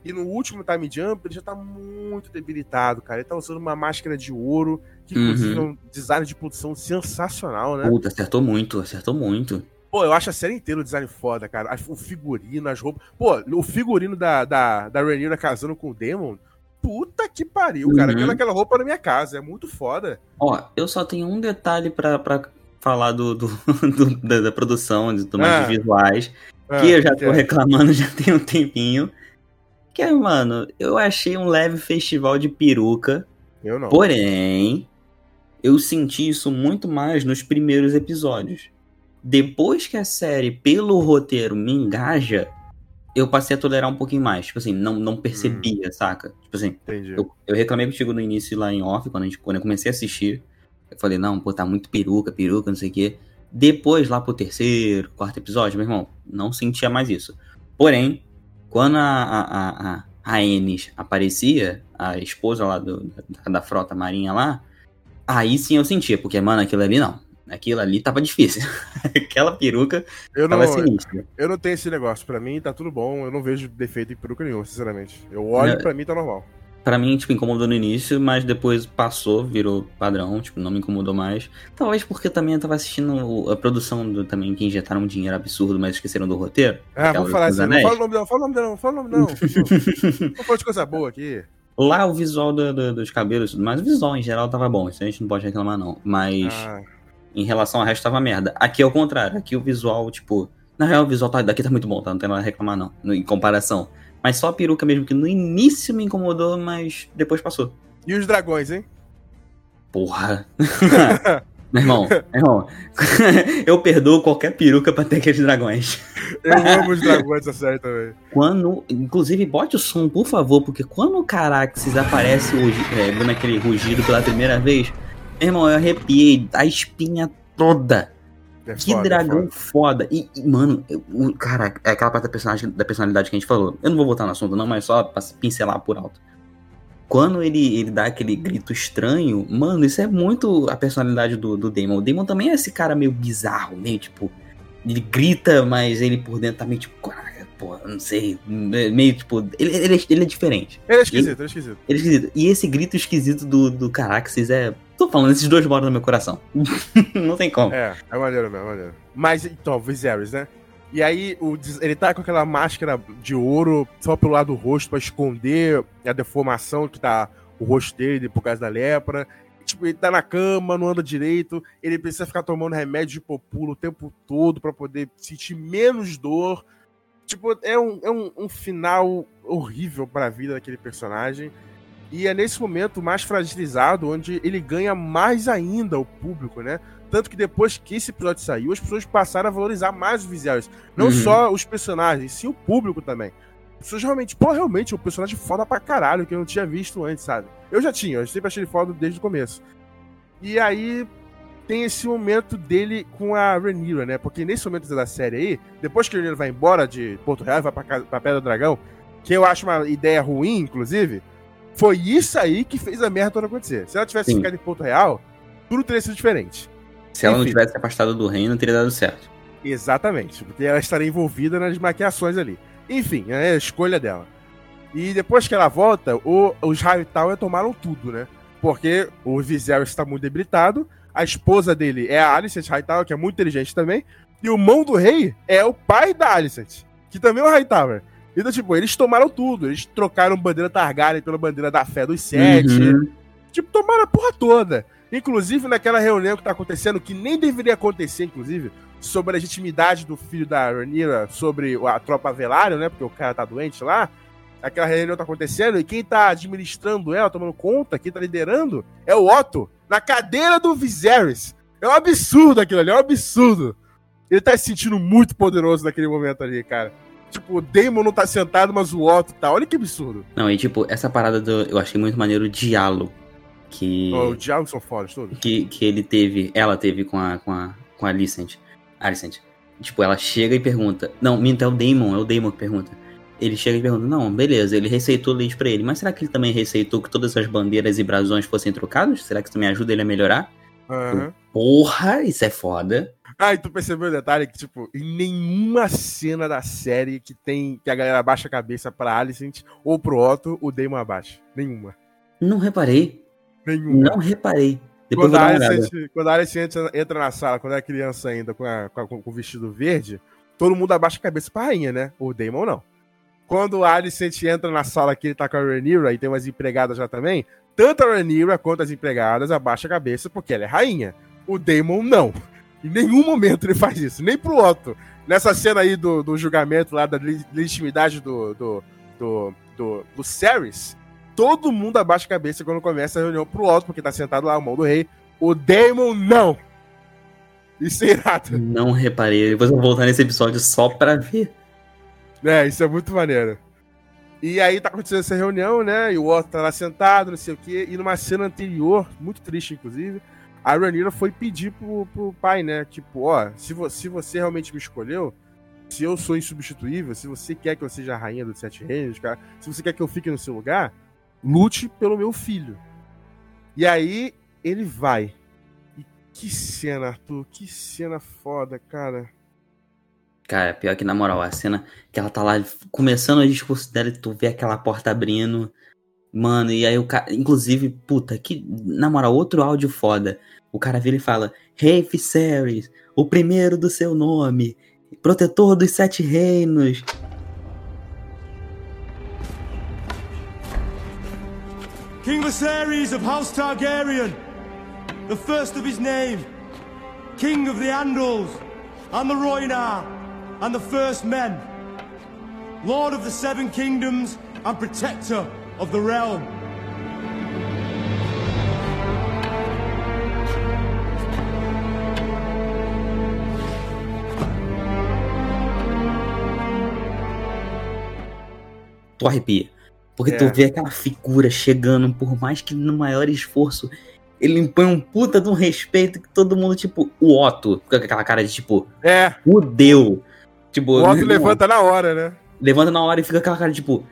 E no último time jump, ele já tá muito debilitado, cara. Ele tá usando uma máscara de ouro, que inclusive Uhum. é um design de produção sensacional, né? Puta, acertou muito, acertou muito. Pô, eu acho a série inteira o design foda, cara. O figurino, as roupas. Pô, o figurino da, da, da Rhaenyra casando com o Demon. Puta que pariu, cara. Uhum. Aquela, aquela roupa na minha casa. É muito foda. Ó, eu só tenho um detalhe pra, pra falar do, do- (laughs) do- da, da produção, de mais Ah. dos visuais, Ah, que eu já tô é. reclamando (laughs) já tem um tempinho. Que é, mano, eu achei um leve festival de peruca, Eu não. porém, eu senti isso muito mais nos primeiros episódios. Depois que a série, pelo roteiro, me engaja, eu passei a tolerar um pouquinho mais. Tipo assim, não, não percebia, saca? Tipo assim, Entendi. eu, eu reclamei contigo no início lá em off, quando, a gente, quando eu comecei a assistir. Eu falei, não, pô, tá muito peruca, peruca, não sei o quê. Depois, lá pro terceiro, quarto episódio, meu irmão, não sentia mais isso. Porém, quando a, a, a, a, Ennis aparecia, a esposa lá do, da, da frota marinha lá, aí sim eu sentia, porque, mano, aquilo ali não. Aquilo ali tava difícil. (laughs) Aquela peruca Eu não, tava sinistra. eu não tenho esse negócio. Pra mim tá tudo bom. Eu não vejo defeito em peruca nenhum, sinceramente. Eu olho É. pra mim tá normal. Pra mim, tipo, incomodou no início, mas depois passou, virou padrão, tipo, não me incomodou mais. Talvez porque também eu tava assistindo a produção do, também, que injetaram um dinheiro absurdo, mas esqueceram do roteiro. Ah, vou falar assim. Não fala o nome dela, fala o nome não fala o nome não. (laughs) Vamos falar de coisa boa aqui. Lá o visual do- do- dos cabelos, e tudo mais o visual em geral tava bom, isso a gente não pode reclamar não. Mas Ah, em relação ao resto tava merda. Aqui é o contrário, aqui o visual, tipo... Na real, o visual tá- daqui tá muito bom, tá? Não tem nada a reclamar não, em comparação. Mas só a peruca mesmo, que no início me incomodou, mas depois passou. E os dragões, hein? Porra. (laughs) meu irmão, meu irmão. (laughs) eu perdoo qualquer peruca pra ter aqueles dragões. (laughs) Eu amo os dragões série também. Quando. Inclusive, bote o som, por favor, porque quando o Caraxes aparece rugi- é, dando aquele rugido pela primeira vez, meu irmão, eu arrepiei a espinha toda. É Que foda, é dragão foda. foda. E, e, mano, eu- cara, é aquela parte da, personagem, da personalidade que a gente falou. Eu não vou voltar no assunto, não, mas só pra pincelar por alto. Quando ele, ele dá aquele grito estranho, mano, isso é muito a personalidade do, do Damon. O Damon também é esse cara meio bizarro, meio tipo. Ele grita, mas ele por dentro tá meio tipo. "Caraca, Pô, eu não sei. Meio tipo. Ele, ele, é- ele é diferente. Ele é esquisito, ele é esquisito. Ele é esquisito. E esse grito esquisito do, do Caraxes é. Tô falando, esses dois moram no meu coração. (laughs) não tem como. É, é maneiro mesmo, é maneiro. Mas então, Viserys, né? E aí o, ele tá com aquela máscara de ouro só pelo lado do rosto pra esconder a deformação que tá o rosto dele por causa da lepra. Tipo, ele tá na cama, não anda direito, ele precisa ficar tomando remédio de populo o tempo todo pra poder sentir menos dor. Tipo, é um, é um, um final horrível pra vida daquele personagem. E é nesse momento mais fragilizado onde ele ganha mais ainda o público, né? Tanto que depois que esse episódio saiu, as pessoas passaram a valorizar mais os Viserys. Não Uhum. só os personagens, sim o público também. As pessoas realmente, pô, realmente é um personagem foda pra caralho, que eu não tinha visto antes, sabe? Eu já tinha, eu sempre achei ele foda desde o começo. E aí tem esse momento dele com a Rhaenyra, né? Porque nesse momento da série aí, depois que a Rhaenyra vai embora de Porto Real e vai pra, casa, pra Pedra do Dragão, que eu acho uma ideia ruim, inclusive, foi isso aí que fez a merda toda acontecer. Se ela tivesse Sim. ficado em Porto Real, tudo teria sido diferente. Se ela não Enfim. tivesse se afastado do reino, não teria dado certo. Exatamente, porque ela estaria envolvida nas maquiações ali. Enfim, é a escolha dela. E depois que ela volta, o- os Hightower tomaram tudo, né? Porque o Viserys está muito debilitado, a esposa dele é a Alicent Hightower, que é muito inteligente também, e o mão do rei é o pai da Alicent, que também é o Hightower. Então, tipo, eles tomaram tudo, eles trocaram bandeira Targaryen pela bandeira da fé dos sete, Uhum. Tipo, tomaram a porra toda. Inclusive, naquela reunião que tá acontecendo, que nem deveria acontecer, inclusive, sobre a legitimidade do filho da Rhaenyra sobre a tropa Velário, né? Porque o cara tá doente lá. Aquela reunião tá acontecendo e quem tá administrando ela, tomando conta, quem tá liderando, é o Otto, na cadeira do Viserys. É um absurdo aquilo ali, é um absurdo. Ele tá se sentindo muito poderoso naquele momento ali, cara. Tipo, o Daemon não tá sentado, mas o Otto tá. Olha que absurdo. Não, e tipo, essa parada do. Eu achei muito maneiro o diálogo que. Ó, O diálogos são fodas todos. que, que ele teve, ela teve com a, com a, com a Alicent. Alicent. Tipo, ela chega e pergunta. Não, minto, é o Damon, é o Damon que pergunta. Ele chega e pergunta, não, beleza, ele receitou leite pra ele, mas será que ele também receitou que todas as bandeiras e brasões fossem trocados? Será que isso também ajuda ele a melhorar? Aham. Porra, isso é foda. Ah, e tu percebeu o detalhe que, tipo, em nenhuma cena da série que tem que a galera abaixa a cabeça pra Alicent ou pro Otto, o Damon abaixa. Nenhuma. Não reparei. Nenhuma. Não reparei. Depois Quando a. Alicent, quando a Alicent entra, na sala, quando é criança ainda, com, a- com a- com o vestido verde, todo mundo abaixa a cabeça pra rainha, né? O Damon não. Quando a Alicent entra na sala que ele tá com a Rhaenyra e tem umas empregadas já também, tanto a Rhaenyra quanto as empregadas abaixam a cabeça porque ela é rainha. O Damon não. Em nenhum momento ele faz isso, nem pro Otto. Nessa cena aí do, do julgamento lá da le- legitimidade do, do, do, do, do Cerys, todo mundo abaixa a cabeça quando começa a reunião pro Otto, porque tá sentado lá, o mão do rei. O Damon não! Isso é irado. Não reparei. Depois eu vou voltar nesse episódio só pra ver. É, isso é muito maneiro. E aí tá acontecendo essa reunião, né? E o Otto tá lá sentado, não sei o quê. E numa cena anterior, muito triste, inclusive, a Rhaenyra foi pedir pro, pro pai, né? Tipo, ó, se, vo se você realmente me escolheu, se eu sou insubstituível, se você quer que eu seja a rainha dos sete reinos, cara, se você quer que eu fique no seu lugar, lute pelo meu filho. E aí ele vai. E que cena, Arthur, que cena foda, cara. Cara, pior que na moral, a cena que ela tá lá começando o discurso dela e tu vê aquela porta abrindo. Mano, e aí o cara. Inclusive, puta, que. Na moral, outro áudio foda. O cara vira e fala: Rei Viserys, o primeiro do seu nome, protetor dos sete reinos. King Viserys of House Targaryen, the first of his name, King of the Andals, and the Rhoynar, and the First Men, Lord of the Seven Kingdoms, and Protector of the Realm. Tu arrepia. Porque É. tu vê aquela figura chegando, por mais que no maior esforço, ele impõe um puta de um respeito que todo mundo, tipo, o Otto, com aquela cara de tipo, É, fudeu. Tipo, o Otto levanta na hora, né? levanta na hora e fica aquela cara tipo,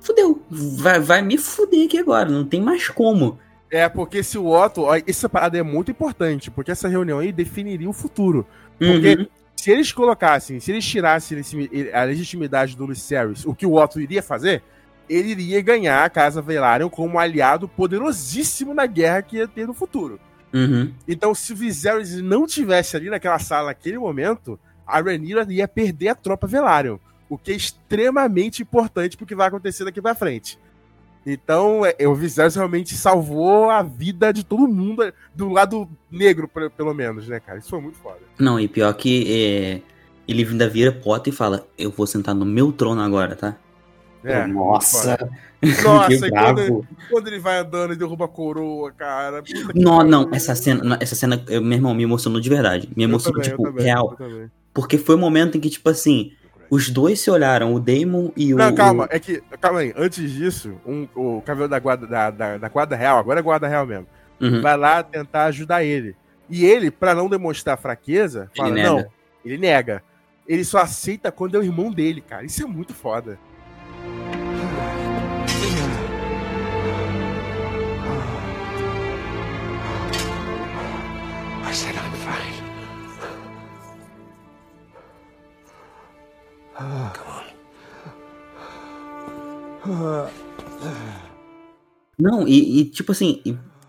fudeu, vai, vai me fuder aqui agora, não tem mais como. É, porque se o Otto. Essa parada é muito importante, porque essa reunião aí definiria o futuro. Porque Uhum. Se eles colocassem, se eles tirassem a legitimidade do Lucerys, o que o Otto iria fazer, ele iria ganhar a Casa Velaryon como um aliado poderosíssimo na guerra que ia ter no futuro. Uhum. Então, se o Viserys não tivesse ali naquela sala naquele momento, a Rhaenyra ia perder a tropa Velaryon, o que é extremamente importante pro que vai acontecer daqui pra frente. Então, é, o Viserys realmente salvou a vida de todo mundo, do lado negro, pe- pelo menos, né, cara? Isso foi muito foda. Não, e pior que é, ele ainda vira Potter e fala, eu vou sentar no meu trono agora, tá? É, Nossa. Nossa, que e quando, bravo. quando ele vai andando e derruba a coroa, cara. Não, não, essa cena, essa cena, eu, meu irmão, me emocionou de verdade. Me emocionou, também, tipo, também, real. Porque foi o momento em que, tipo assim, os dois se olharam, o Damon e o. Não, calma, o- é que. Calma aí, antes disso, um, o cabelo da guarda, da, da, da guarda real, agora é guarda real mesmo, Uhum. vai lá tentar ajudar ele. E ele, pra não demonstrar fraqueza, Ele fala, nega. não, ele nega. Ele só aceita quando é o irmão dele, cara. Isso é muito foda. I said Não, e, e, tipo assim,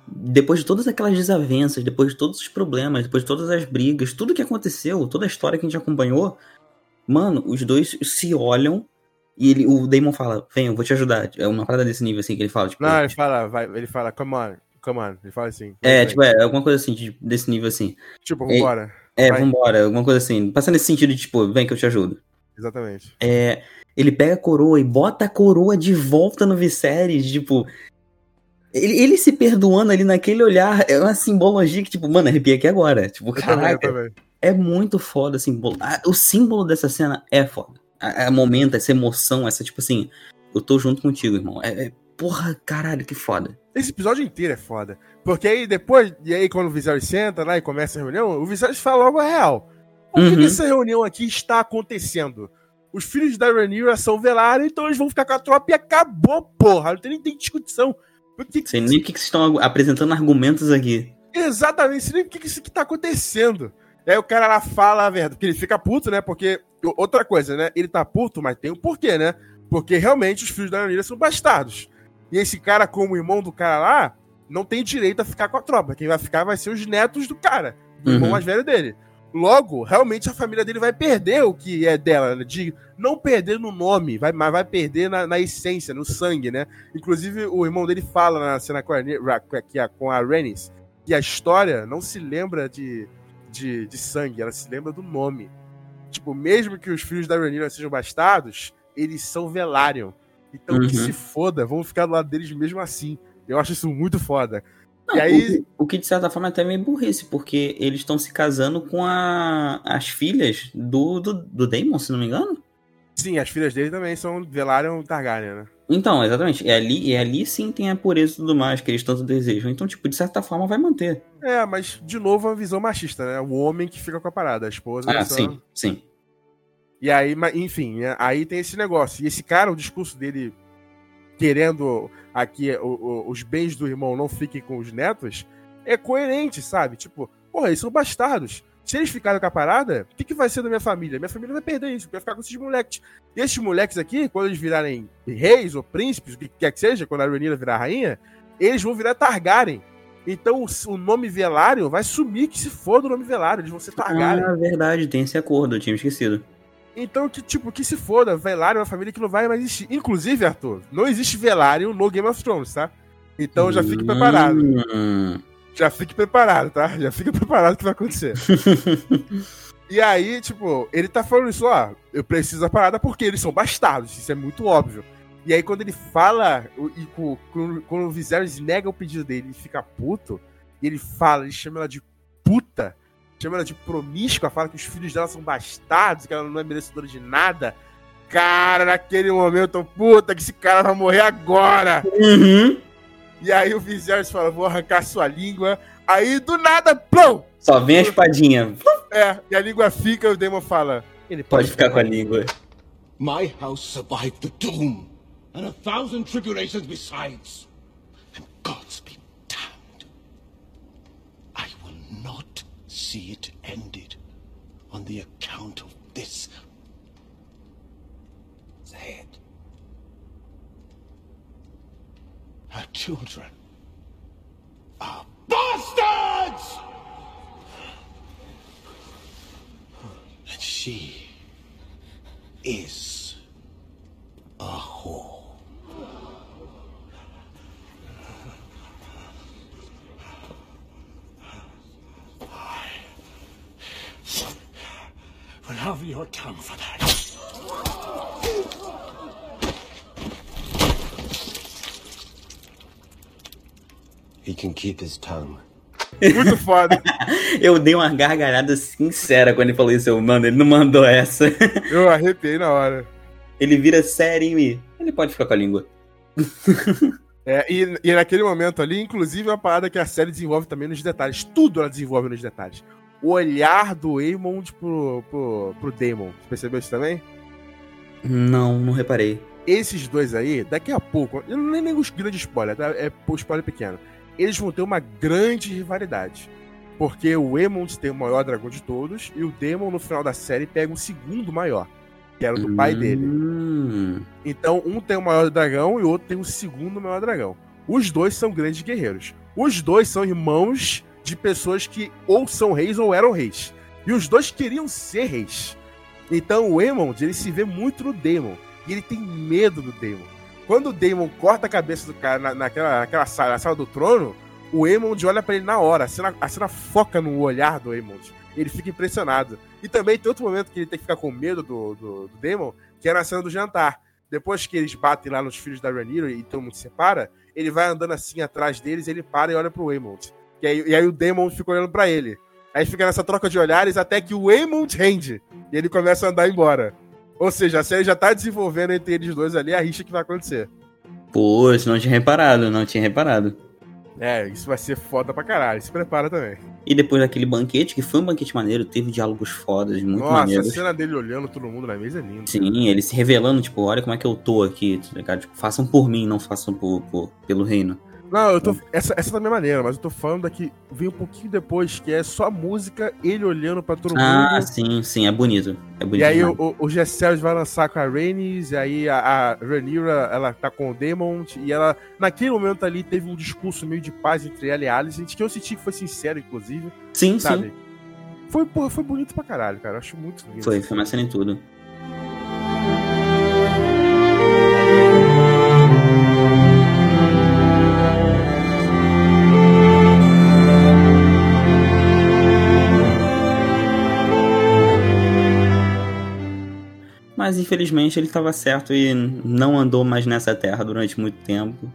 depois de todas aquelas desavenças, depois de todos os problemas, depois de todas as brigas, tudo que aconteceu, toda a história que a gente acompanhou, mano, os dois se olham e ele, o Damon fala, vem, eu vou te ajudar. É uma parada desse nível assim que ele fala, tipo. Não, ele fala, vai, ele fala, come on, come on. Ele fala assim. é, tipo, é, alguma coisa assim, de- desse nível assim. Tipo, é- vambora. É, Vai. vambora, alguma coisa assim. Passa nesse sentido de, tipo, vem que eu te ajudo. Exatamente. É, ele pega a coroa e bota a coroa de volta no Viserys, tipo. Ele, ele se perdoando ali naquele olhar é uma simbologia que, tipo, mano, arrepia aqui agora. Tipo, Eu também, eu caraca, também. é muito foda o símbolo. Ah, O símbolo dessa cena é foda. A, a momento, essa emoção, essa, tipo assim, eu tô junto contigo, irmão. É, é- porra, caralho, que foda. Esse episódio inteiro é foda. Porque aí depois, e aí quando o Viserys senta lá e começa a reunião, o Viserys fala logo a real. O que, Uhum. que essa reunião aqui está acontecendo? Os filhos da Rhaenyra são Velaryon, então eles vão ficar com a tropa e acabou, porra. Não tem nem tem discussão. Porque, Sei nem o que, que vocês estão apresentando argumentos aqui. Exatamente, sei nem o que, que isso tá acontecendo. E aí o cara lá fala a verdade, porque ele fica puto, né? Porque, outra coisa, né? Ele tá puto, mas tem um porquê, né? Porque realmente os filhos da Ranira são bastardos. E esse cara, como irmão do cara lá, não tem direito a ficar com a tropa. Quem vai ficar vai ser os netos do cara, do uhum. irmão mais velho dele. Logo, realmente a família dele vai perder o que é dela, né? de não perder no nome, vai, mas vai perder na, na, essência, no sangue, né? Inclusive, o irmão dele fala na cena com a, com a Renis que a história não se lembra de, de, de, sangue, ela se lembra do nome. Tipo, mesmo que os filhos da Rhaenyra sejam bastardos, eles são Velaryon. Então, uhum. que se foda, vão ficar do lado deles mesmo assim. Eu acho isso muito foda. Não, e aí... o, que, o que, de certa forma, é até meio burrice, porque eles estão se casando com a, as filhas do, do, do Daemon, se não me engano. Sim, as filhas dele também são Velaryon Targaryen, né? Então, exatamente. E ali, e ali sim tem a pureza e tudo mais que eles tanto desejam. Então, tipo, de certa forma vai manter. É, mas, de novo, a visão machista, né? O homem que fica com a parada, a esposa. Ah, sim, sim. E aí, enfim, né? aí tem esse negócio. E esse cara, o discurso dele querendo aqui o, o, os bens do irmão não fiquem com os netos, é coerente, sabe? Tipo, porra, eles são bastardos. Se eles ficarem com a parada, o que, que vai ser da minha família? Minha família vai perder isso, vai ficar com esses moleques. E esses moleques aqui, quando eles virarem reis ou príncipes, o que quer que seja, quando a Rhaenyra virar rainha, eles vão virar Targaryen. Então o nome Velário vai sumir que se for do nome Velário, eles vão ser Targaryen. Ah, verdade, tem esse acordo, eu tinha esquecido. Então, que tipo, que se foda, Velaryon é uma família que não vai mais existir. Inclusive, Arthur, não existe Velaryon no Game of Thrones, tá? Então já fique preparado. Hum. Já fique preparado, tá? Já fique (laughs) preparado que vai acontecer. (laughs) e aí, tipo, ele tá falando isso, ó, eu preciso da parada porque eles são bastardos, isso é muito óbvio. E aí, quando ele fala, e quando, quando o Viserys nega o pedido dele e fica puto, e ele fala, ele chama ela de puta, chama ela de promíscua, fala que os filhos dela são bastardos, que ela não é merecedora de nada. Cara, naquele momento, puta, que esse cara vai morrer agora. Uhum. E aí o Viserys fala, vou arrancar sua língua. Aí, do nada, plum! Só vem a espadinha. É, e a língua fica e o Demon fala, ele pode, pode ficar com a língua. My house survived the doom, and a thousand tribulations besides. And God's be damned. I will not see it ended on the account of this. Say it. Her children are bastards! And she is can keep his tongue. (laughs) Muito foda. (laughs) eu dei uma gargalhada sincera quando ele falou isso. Eu, mano, ele não mandou essa. (laughs) eu arrepiei na hora. Ele vira sério em mim. Ele pode ficar com a língua. é, e, e naquele momento ali, inclusive, é uma parada que a série desenvolve também nos detalhes. Tudo ela desenvolve nos detalhes o olhar do Aemond pro, pro, pro Daemon. Você percebeu isso também? Não, não reparei. Esses dois aí, daqui a pouco, eu não nem nem os grandes spoiler, tá? é spoiler pequeno. Eles vão ter uma grande rivalidade. Porque o Aemond tem o maior dragão de todos e o Daemon no final da série pega um segundo maior, que era o do pai dele. Hum. Então, um tem o maior dragão e o outro tem o segundo maior dragão. Os dois são grandes guerreiros. Os dois são irmãos de pessoas que ou são reis ou eram reis. E os dois queriam ser reis. Então o Aemond, ele se vê muito no Daemon. E ele tem medo do Daemon. Quando o Daemon corta a cabeça do cara na, naquela, naquela sala, na sala do trono, o Aemond olha para ele na hora. A cena, a cena foca no olhar do Aemond. Ele fica impressionado. E também tem outro momento que ele tem que ficar com medo do, do, do Daemon, que é na cena do jantar. Depois que eles batem lá nos filhos da Rhaenyra e todo mundo se separa, ele vai andando assim atrás deles, ele para e olha pro Aemond. E aí, e aí o Demon fica olhando para ele. Aí fica nessa troca de olhares até que o Aemond rende. E ele começa a andar embora. Ou seja, a série já tá desenvolvendo entre eles dois ali a rixa que vai acontecer. Pô, isso não tinha reparado, não tinha reparado. É, isso vai ser foda pra caralho. Se prepara também. E depois daquele banquete, que foi um banquete maneiro, teve diálogos fodas, muito Nossa, maneiros. Nossa, a cena dele olhando todo mundo na mesa é linda. Sim, ele se revelando, tipo, olha como é que eu tô aqui, tá ligado? Tipo, façam por mim, não façam por, por, pelo reino. Não, eu tô. Essa, essa também é maneira, mas eu tô falando daqui. Vem um pouquinho depois, que é só música, ele olhando pra todo Ah, mundo. sim, sim, é bonito. É bonito. E aí o, o, Gesseris vai lançar com a Rhaenys, e aí a, a Rhaenyra, ela tá com o Demont, e ela, naquele momento ali, teve um discurso meio de paz entre ela e a Alicent, que eu senti que foi sincero, inclusive, sim, sim. sabe? Foi, porra, foi bonito pra caralho, cara, eu acho muito lindo. Foi, foi uma cena em tudo. Mas infelizmente ele estava certo e não andou mais nessa terra durante muito tempo.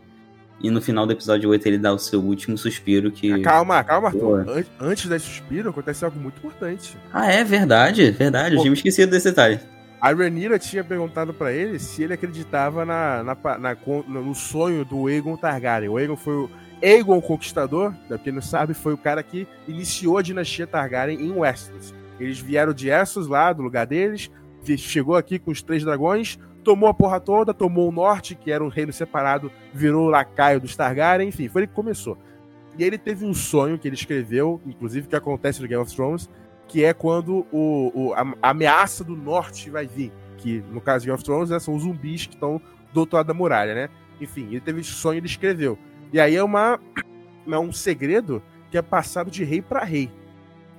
E no final do episódio 8 ele dá o seu último suspiro que. Calma, calma, Arthur. An- Antes desse suspiro, acontece algo muito importante. Ah, é verdade, verdade. Eu tinha me esquecido desse detalhe. A Rhaenyra tinha perguntado pra ele se ele acreditava na, na, na no sonho do Aegon Targaryen. O Aegon foi o Aegon Conquistador, pra quem não sabe, foi o cara que iniciou a dinastia Targaryen em Westeros. Eles vieram de Essos lá, do lugar deles, chegou aqui com os três dragões, tomou a porra toda, tomou o norte, que era um reino separado, virou o lacaio dos Targaryen, enfim, foi ele que começou. E ele teve um sonho que ele escreveu, inclusive que acontece no Game of Thrones, que é quando o, o- a, a ameaça do norte vai vir. Que no caso de Game of Thrones né, são os zumbis que estão do outro lado da muralha, né? Enfim, ele teve esse sonho ele escreveu. E aí é uma (clears throat) é um segredo que é passado de rei para rei.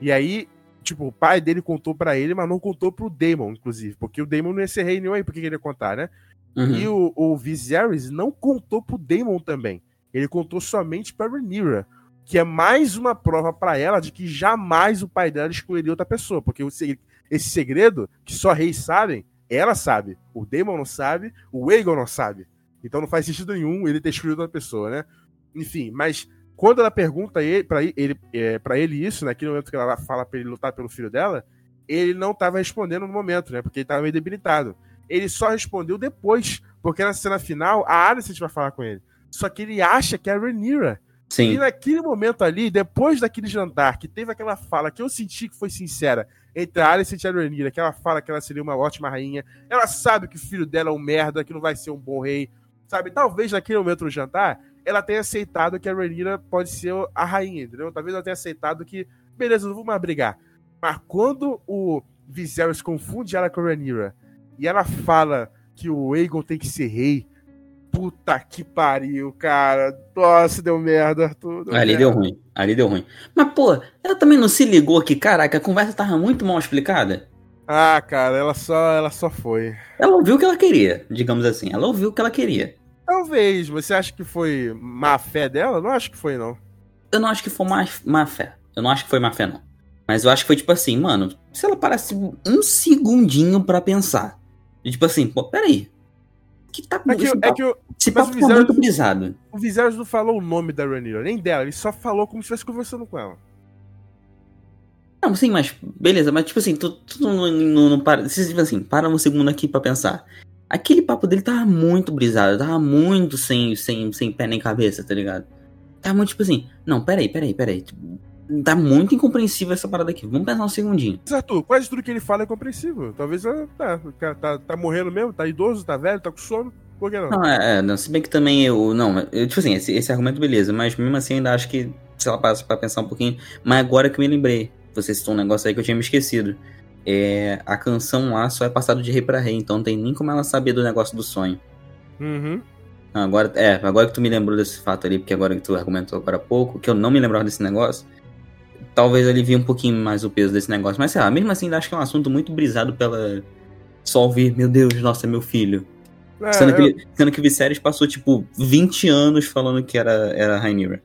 E aí, tipo, o pai dele contou para ele, mas não contou pro Daemon, inclusive, porque o Daemon não ia ser rei nenhum aí, porque ele ia contar, né? Uhum. E o, o Viserys não contou pro Daemon também. Ele contou somente pra Rhaenyra. Que é mais uma prova pra ela de que jamais o pai dela escolheria outra pessoa. Porque esse segredo, que só reis sabem, ela sabe. O Daemon não sabe, o Aegon não sabe. Então não faz sentido nenhum ele ter escolhido outra pessoa, né? Enfim, mas quando ela pergunta ele, pra ele, é, ele isso, naquele momento que ela fala pra ele lutar pelo filho dela, ele não tava respondendo no momento, né? Porque ele tava meio debilitado. Ele só respondeu depois, porque na cena final, a Alicent vai falar com ele. Só que ele acha que é a Rhaenyra. E Sim. naquele momento ali, depois daquele jantar, que teve aquela fala que eu senti que foi sincera entre a Alicent e a Rhaenyra, que ela fala que ela seria uma ótima rainha, ela sabe que o filho dela é um merda, que não vai ser um bom rei, sabe? Talvez naquele momento no jantar, ela tenha aceitado que a Rhaenyra pode ser a rainha, entendeu? Talvez ela tenha aceitado que, beleza, não vou mais brigar. Mas quando o Viserys confunde ela com a Rhaenyra, e ela fala que o Aegon tem que ser rei, puta que pariu, cara. Nossa, deu merda, Arthur. Ali merda. deu ruim. Ali deu ruim. Mas, pô, ela também não se ligou que, caraca, a conversa tava muito mal explicada. Ah, cara, ela só, ela só foi. Ela ouviu o que ela queria, digamos assim. Ela ouviu o que ela queria. Talvez. Você acha que foi má fé dela? Não acho que foi, não. Eu não acho que foi má, má fé. Eu não acho que foi má fé, não. Mas eu acho que foi tipo assim, mano, se ela parasse um segundinho pra pensar. E, tipo assim, pô, peraí. Que tá É que, esse é que o, esse papo Viserys- muito brisado. o Viserys não falou o nome da Rhaenyra, nem dela. Ele só falou como se estivesse conversando com ela. Não, sim, mas beleza, mas tipo assim, tu, tu não, não, não para. Tipo assim, para um segundo aqui pra pensar. Aquele papo dele tava muito brisado, tava muito sem, sem, sem pé nem cabeça, tá ligado? Tava muito tipo assim, não, peraí, peraí, peraí. Tipo, Tá muito incompreensível essa parada aqui. Vamos pensar um segundinho. Arthur, quase tudo que ele fala é compreensível. Talvez ela tá, tá, tá morrendo mesmo, tá idoso, tá velho, tá com sono. Por que não? Não, é, é, não, se bem que também eu. Não, eu, tipo assim, esse, esse argumento beleza, mas mesmo assim ainda acho que, se ela passa pra pensar um pouquinho. Mas agora que eu me lembrei, você citou um negócio aí que eu tinha me esquecido. É, a canção lá só é passado de rei pra rei, então não tem nem como ela saber do negócio do sonho. Uhum. Não, Agora, é, agora que tu me lembrou desse fato ali, porque agora que tu argumentou agora há pouco, que eu não me lembrava desse negócio, talvez alivie um pouquinho mais o peso desse negócio. Mas sei lá, mesmo assim, ainda acho que é um assunto muito brisado pela. Só ouvir, meu Deus, nossa, é meu filho. É, Sendo eu- que, sendo que o Viserys passou, tipo, 20 anos falando que era, era Rhaenyra.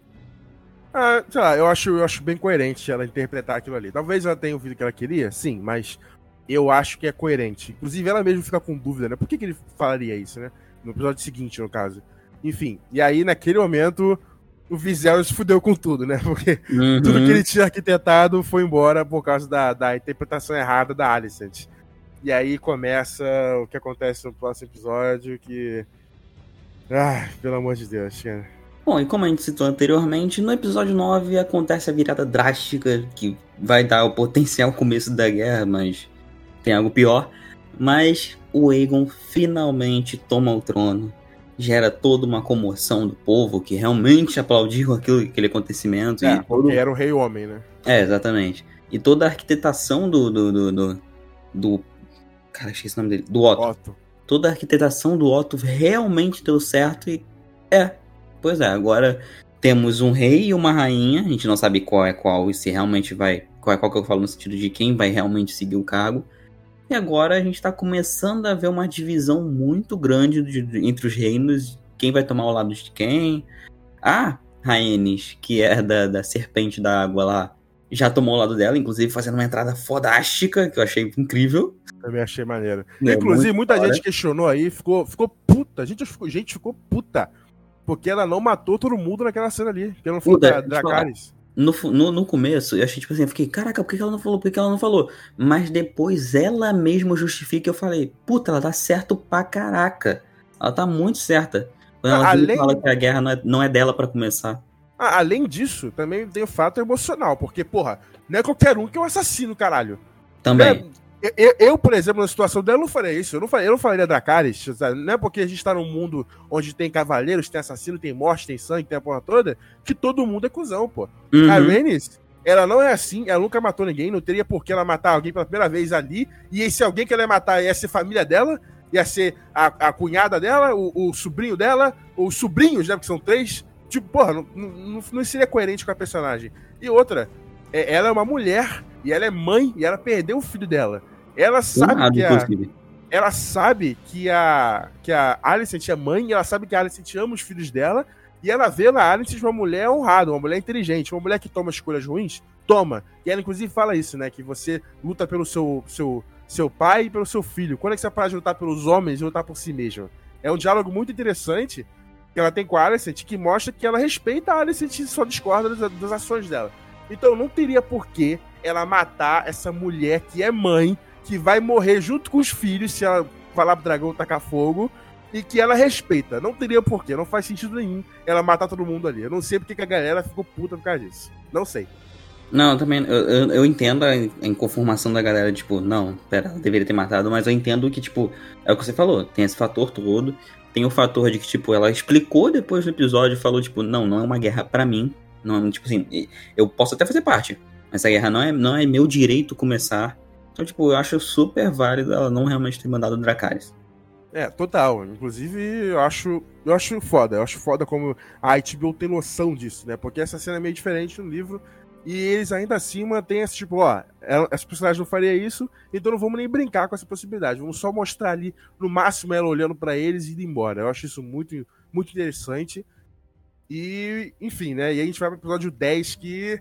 Ah, sei lá, eu acho, eu acho bem coerente ela interpretar aquilo ali. Talvez ela tenha ouvido o que ela queria, sim, mas eu acho que é coerente. Inclusive, ela mesmo fica com dúvida, né? Por que, que ele falaria isso, né? No episódio seguinte, no caso. Enfim, e aí, naquele momento, o Viserys fudeu com tudo, né? (laughs) Porque Uhum. tudo que ele tinha arquitetado foi embora por causa da, da interpretação errada da Alicent. E aí começa o que acontece no próximo episódio, que... Ai, pelo amor de Deus, cara. Bom, e como a gente citou anteriormente, no episódio 9 acontece a virada drástica, que vai dar o potencial começo da guerra, mas tem algo pior. Mas o Aegon finalmente toma o trono. gera toda uma comoção do povo que realmente aplaudiu aquilo, aquele acontecimento. É, e todo... era o rei homem, né? É, exatamente. E toda a arquitetação do. do, do, do, do... Cara, esqueci o nome dele. Do Otto. Otto. Toda a arquitetação do Otto realmente deu certo e. É. Pois é, agora temos um rei e uma rainha. A gente não sabe qual é qual e se realmente vai. Qual é qual que eu falo no sentido de quem vai realmente seguir o cargo. E agora a gente está começando a ver uma divisão muito grande de, entre os reinos, quem vai tomar o lado de quem. A Rhaenys, que é da, da serpente da água lá, já tomou o lado dela, inclusive fazendo uma entrada fodástica, que eu achei incrível. Também achei maneiro. É, inclusive, muita gente questionou aí, ficou, ficou puta. A gente gente ficou puta. Porque ela não matou todo mundo naquela cena ali. Porque ela não Puta, da Dracarys. No, no, no começo, eu achei tipo assim, eu fiquei, caraca, por que ela não falou? Por que ela não falou? Mas depois ela mesma justifica e eu falei, puta, ela tá certo pra caraca. Ela tá muito certa. Quando ela Ah, além- fala que a guerra não é, não é dela pra começar. Ah, além disso, também tem o fato emocional. Porque, porra, não é qualquer um que é um assassino, caralho. Também. Eu, eu, por exemplo, na situação dela, eu não faria isso. Eu não, faria, eu não falaria Dracarys. sabe? Não é porque a gente tá num mundo onde tem cavaleiros, tem assassino, tem morte, tem sangue, tem a porra toda, que todo mundo é cuzão, pô. Uhum. A Rhaenys, ela não é assim, ela nunca matou ninguém, não teria por que ela matar alguém pela primeira vez ali, e esse alguém que ela ia matar ia ser família dela, ia ser a, a cunhada dela, o, o sobrinho dela, os sobrinhos, né, porque são três. Tipo, porra, não, não, não seria coerente com a personagem. E outra, é- ela é uma mulher, e ela é mãe, e ela perdeu o filho dela. Ela sabe nada, que a, ela sabe que a que a Alicent é mãe, ela sabe que a Alicent ama os filhos dela, e ela vê na Alicent uma mulher honrada, uma mulher inteligente, uma mulher que toma escolhas ruins, toma. E ela inclusive fala isso, né, que você luta pelo seu seu seu pai e pelo seu filho. Quando é que você para de lutar pelos homens e lutar por si mesmo? É um diálogo muito interessante que ela tem com a Alicent, que mostra que ela respeita a Alicent e só discorda das, das ações dela. Então não teria por que ela matar essa mulher que é mãe, que vai morrer junto com os filhos se ela falar pro dragão tacar fogo, e que ela respeita. Não teria porquê, não faz sentido nenhum ela matar todo mundo ali. Eu não sei porque que a galera ficou puta por causa disso. Não sei. Não, também, eu, eu, eu entendo a, inconformação da galera, tipo, não, pera, ela deveria ter matado, mas eu entendo que, tipo, é o que você falou, tem esse fator todo, tem o fator de que, tipo, ela explicou depois do episódio, falou, tipo, não, não é uma guerra pra mim, não é, tipo assim, eu posso até fazer parte, mas essa guerra não é, não é meu direito começar, então, tipo, eu acho super válido ela não realmente ter mandado o Dracarys. É, total. Inclusive, eu acho, eu acho foda. Eu acho foda como a HBO tem noção disso, né? Porque essa cena é meio diferente no livro. E eles ainda assim mantêm esse tipo, ó, essa personagem não faria isso, então não vamos nem brincar com essa possibilidade. Vamos só mostrar ali, no máximo, ela olhando pra eles e indo embora. Eu acho isso muito, muito interessante. E, enfim, né? E a gente vai pro episódio 10 que.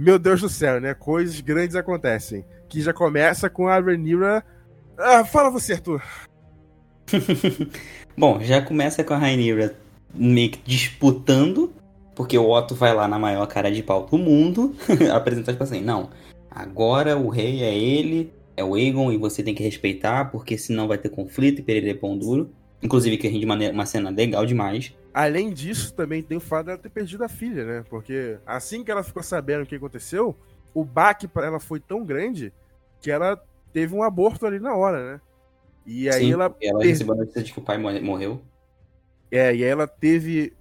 Meu Deus do céu, né? Coisas grandes acontecem. Que já começa com a Rhaenyra. Ah, fala você, Arthur. (laughs) Bom, já começa com a Rhaenyra meio que disputando, porque o Otto vai lá na maior cara de pau do mundo, (laughs) apresentar tipo assim, não, agora o rei é ele, é o Aegon, e você tem que respeitar, porque senão vai ter conflito e perder pão duro. Inclusive que rende maneira- uma cena legal demais. Além disso, também tem o fato dela ter perdido a filha, né? Porque assim que ela ficou sabendo o que aconteceu, o baque pra ela foi tão grande que ela teve um aborto ali na hora, né? E aí Sim, ela ela per- recebeu a notícia de que o pai morre- morreu. É, e aí ela teve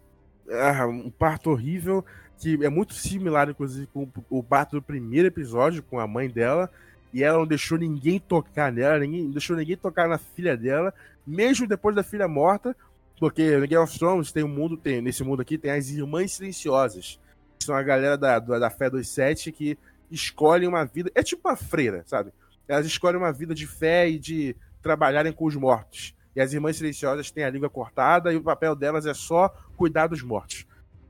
ah, um parto horrível, que é muito similar, inclusive, com o parto do primeiro episódio, com a mãe dela. E ela não deixou ninguém tocar nela, ninguém, não deixou ninguém tocar na filha dela, mesmo depois da filha morta, porque no Game of Thrones tem um mundo, tem, nesse mundo aqui tem as Irmãs Silenciosas, que são a galera da, da, Fé 27 que escolhem uma vida. É tipo uma freira, sabe? Elas escolhem uma vida de fé e de trabalharem com os mortos. E as irmãs silenciosas têm a língua cortada e o papel delas é só cuidar dos mortos.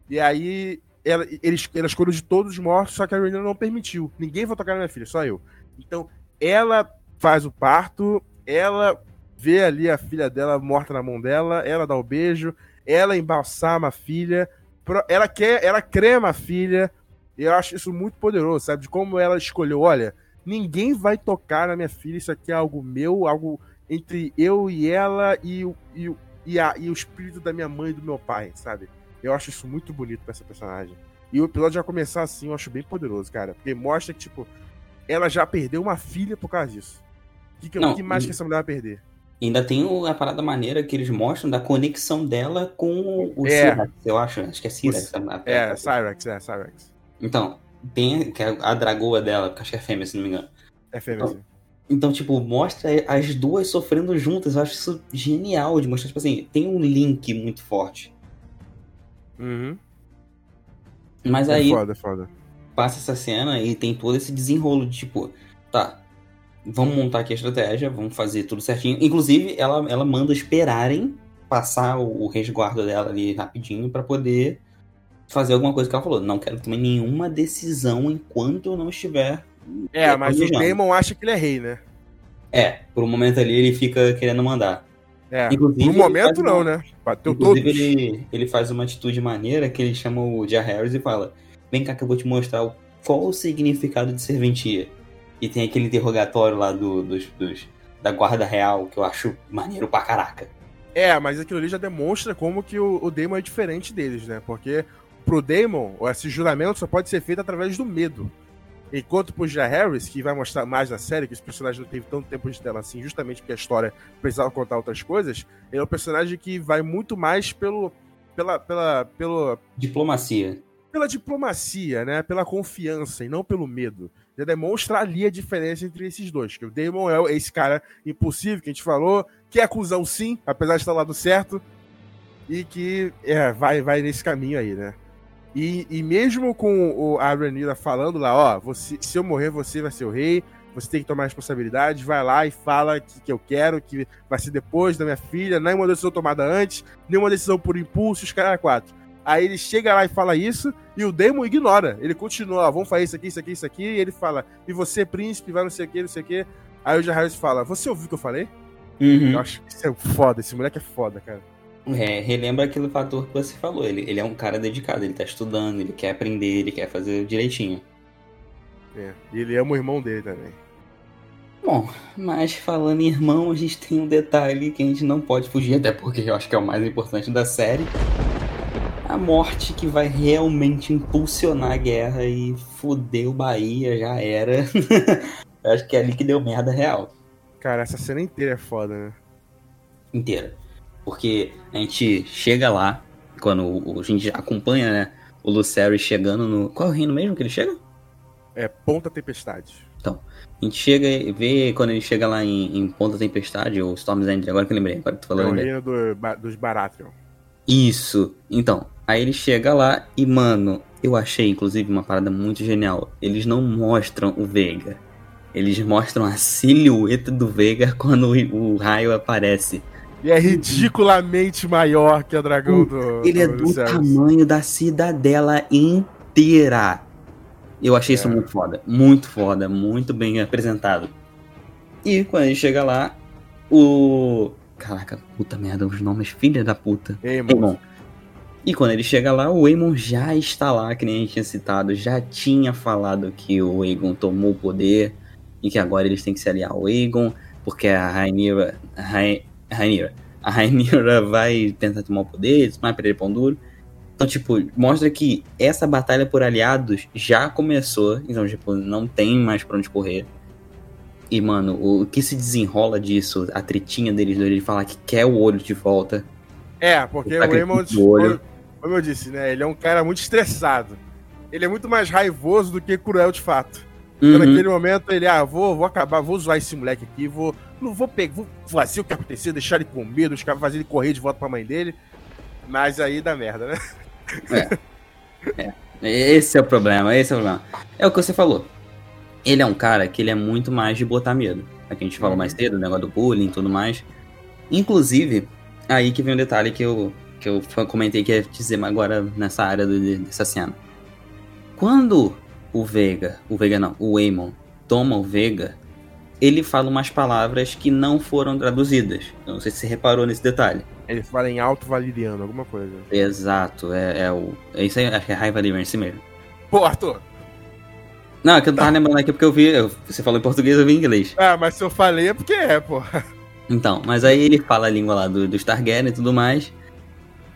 E aí ela, eles, elas cuidam de todos os mortos, só que a Rhaenyra não permitiu. Ninguém vai tocar na minha filha, só eu. Então ela faz o parto, ela vê ali a filha dela morta na mão dela, ela dá o beijo, ela embalsama a filha, ela quer, ela crema a filha. Eu acho isso muito poderoso, sabe? De como ela escolheu, olha, ninguém vai tocar na minha filha, isso aqui é algo meu, algo entre eu e ela e, o- e, e, a, e o espírito da minha mãe e do meu pai, sabe? Eu acho isso muito bonito pra essa personagem. E o episódio já começar assim, eu acho bem poderoso, cara. Porque mostra que, tipo, ela já perdeu uma filha por causa disso. O que, que, Não, que mais que essa mulher vai perder? Ainda tem a parada maneira que eles mostram da conexão dela com o É. Cyrax, eu acho. Acho que é Cyrax. a- É, Cyrex, é, Cyrex. Então, tem é a dragoa dela, porque acho que é fêmea, se não me engano. É fêmea, assim. Então, tipo, mostra as duas sofrendo juntas. Eu acho isso genial de mostrar, tipo assim, tem um link muito forte. Uhum. Mas É aí foda, é foda. passa essa cena e tem todo esse desenrolo de tipo, tá, vamos montar aqui a estratégia, vamos fazer tudo certinho. Inclusive, ela, ela manda esperarem passar o, o resguardo dela ali rapidinho pra poder fazer alguma coisa que ela falou. Não quero tomar nenhuma decisão enquanto eu não estiver. É, mas o. Damon acha que ele é rei, né? É, por um momento ali ele fica querendo mandar. É. Inclusive, No ele momento, não, uma- né? Bateu todos. Inclusive, ele, ele faz uma atitude maneira que ele chama o Jar Harris e fala: Vem cá que eu vou te mostrar qual o significado de serventia. E tem aquele interrogatório lá do, dos, dos- da guarda real que eu acho maneiro pra caraca. É, mas aquilo ali já demonstra como que o, o Damon é diferente deles, né? Porque pro Damon, esse juramento só pode ser feito através do medo. Enquanto pro Jar Harris, que vai mostrar mais na série, que esse personagem não teve tanto tempo de tela assim, justamente porque a história precisava contar outras coisas, ele é um personagem que vai muito mais pelo, pela, pela, pelo, Diplomacia. pela diplomacia, né? Pela confiança e não pelo medo. Já demonstra ali a diferença entre esses dois. Que o Damon é esse cara impulsivo que a gente falou, que é cuzão sim, apesar de estar lá do certo, e que é, vai, vai nesse caminho aí, né? E, e mesmo com o, a falando lá, ó, você, se eu morrer, você vai ser o rei, você tem que tomar responsabilidade, vai lá e fala que, que eu quero, que vai ser depois da minha filha, nenhuma decisão tomada antes, nenhuma decisão por impulso, os caras quatro. Aí ele chega lá e fala isso, e o Damon ignora. Ele continua, ó, vamos fazer isso aqui, isso aqui, isso aqui, e ele fala, e você, príncipe, vai não sei o que, não sei o que. Aí o Harris fala, você ouviu o que eu falei? Uhum. Eu acho que isso é foda, esse moleque é foda, cara. É, relembra aquele fator que você falou. Ele, ele é um cara dedicado, ele tá estudando, ele quer aprender, ele quer fazer direitinho. É. E ele ama o irmão dele também. Bom, mas falando em irmão, a gente tem um detalhe que a gente não pode fugir, até porque eu acho que é o mais importante da série. A morte que vai realmente impulsionar a guerra e foder o Bahia, já era. (laughs) eu acho que é ali que deu merda real. Cara, essa cena inteira é foda, né? Inteira. Porque a gente chega lá, quando a gente acompanha, né? O Lucero chegando no. Qual é o reino mesmo que ele chega? É Ponta Tempestade. A gente chega e vê quando ele chega lá em, em Ponta Tempestade, ou Storm's End, agora que eu lembrei, agora que tu É falando. o reino do, dos Baratheon. Isso. Então, aí ele chega lá e, mano, eu achei, inclusive, uma parada muito genial. Eles não mostram o Veiga. Eles mostram a silhueta do Veiga (laughs) quando o, o raio aparece. E é ridiculamente maior que o dragão do. Ele é do tamanho da cidadela inteira. Eu achei isso É. muito foda. Muito foda. Muito bem apresentado. E quando ele chega lá, o. Caraca, puta merda, os nomes, filha da puta. Aemon. E quando ele chega lá, o Aemon já está lá, que nem a gente tinha citado, já tinha falado que o Aegon tomou o poder e que agora eles têm que se aliar ao Aegon, porque a Rhaenyra, a a Rhaenyra, a Rhaenyra (laughs) vai tentar tomar o poder, vai perder pão duro. Então, tipo, mostra que essa batalha por aliados já começou, então, tipo, não tem mais pra onde correr. E, mano, o que se desenrola disso, a tretinha deles, dois, ele falar que quer o olho de volta. É, porque Tá o Raymond, o olho. como eu disse, né? Ele é um cara muito estressado. Ele é muito mais raivoso do que cruel de fato. Então, Uhum. naquele momento, ele, ah, vou, vou acabar, vou zoar esse moleque aqui, vou. Não vou pegar, vou fazer o que acontecer, deixar ele com medo, os caras fazer ele correr de volta pra mãe dele. Mas aí dá merda, né? (laughs) Esse é o problema, esse é o problema. É o que você falou. Ele é um cara que ele é muito mais de botar medo. Aqui a gente falou Uhum. mais cedo, o negócio do bullying e tudo mais. Inclusive, aí que vem um detalhe que eu, que eu comentei que ia dizer agora nessa área do- de- dessa cena. Quando o Veiga, o Veiga não, o Aemon toma o Veiga, ele fala umas palavras que não foram traduzidas. Eu não sei se você reparou nesse detalhe. Ele fala em alto valiriano, alguma coisa. Exato, é, é o. É isso aí, acho que é raiva de si mesmo. Pô, Arthur! Não, é que eu não tava (laughs) lembrando aqui porque eu vi. eu- você falou em português, eu vi em inglês. Ah, mas se eu falei é porque é, pô. Então, mas aí ele fala a língua lá do, dos Targaryen e tudo mais.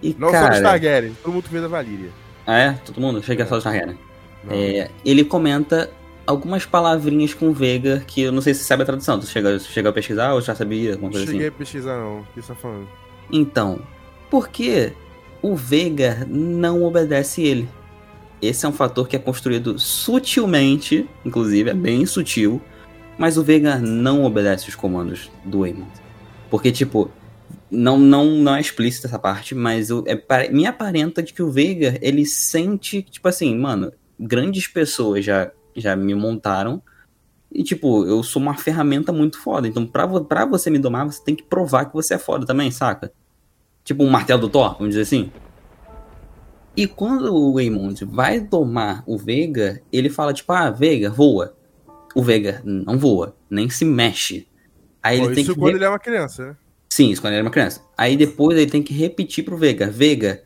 E, Não cara. somos Targaryen, todo mundo vê da Valíria. Ah, é? Todo mundo? Que é só dos Targaryen. Não. É, ele comenta algumas palavrinhas com Vega que eu não sei se você sabe a tradução. Tu chegou, chegou a pesquisar ou já sabia? Alguma Não coisa cheguei assim? a pesquisar, não. O que você tá falando? Então, por que o Veigar não obedece ele? Esse é um fator que é construído sutilmente, inclusive, é bem sutil, mas o Veigar não obedece os comandos do Aemon. Porque, tipo, não, não, não é explícita essa parte, mas o, é, me aparenta de que o Veigar, ele sente, tipo assim, mano, grandes pessoas já, já me montaram, e, tipo, eu sou uma ferramenta muito foda. Então, pra, pra você me domar, você tem que provar que você é foda também, saca? Tipo um martelo do Thor, vamos dizer assim. E quando o Waymond vai domar o Veiga, ele fala, tipo, ah, Veiga, voa. O Veiga não voa, nem se mexe. Aí Pô, ele tem isso que. quando ele é uma criança, né? Sim, isso quando ele era uma criança. Aí depois ele tem que repetir pro Veiga, Veiga,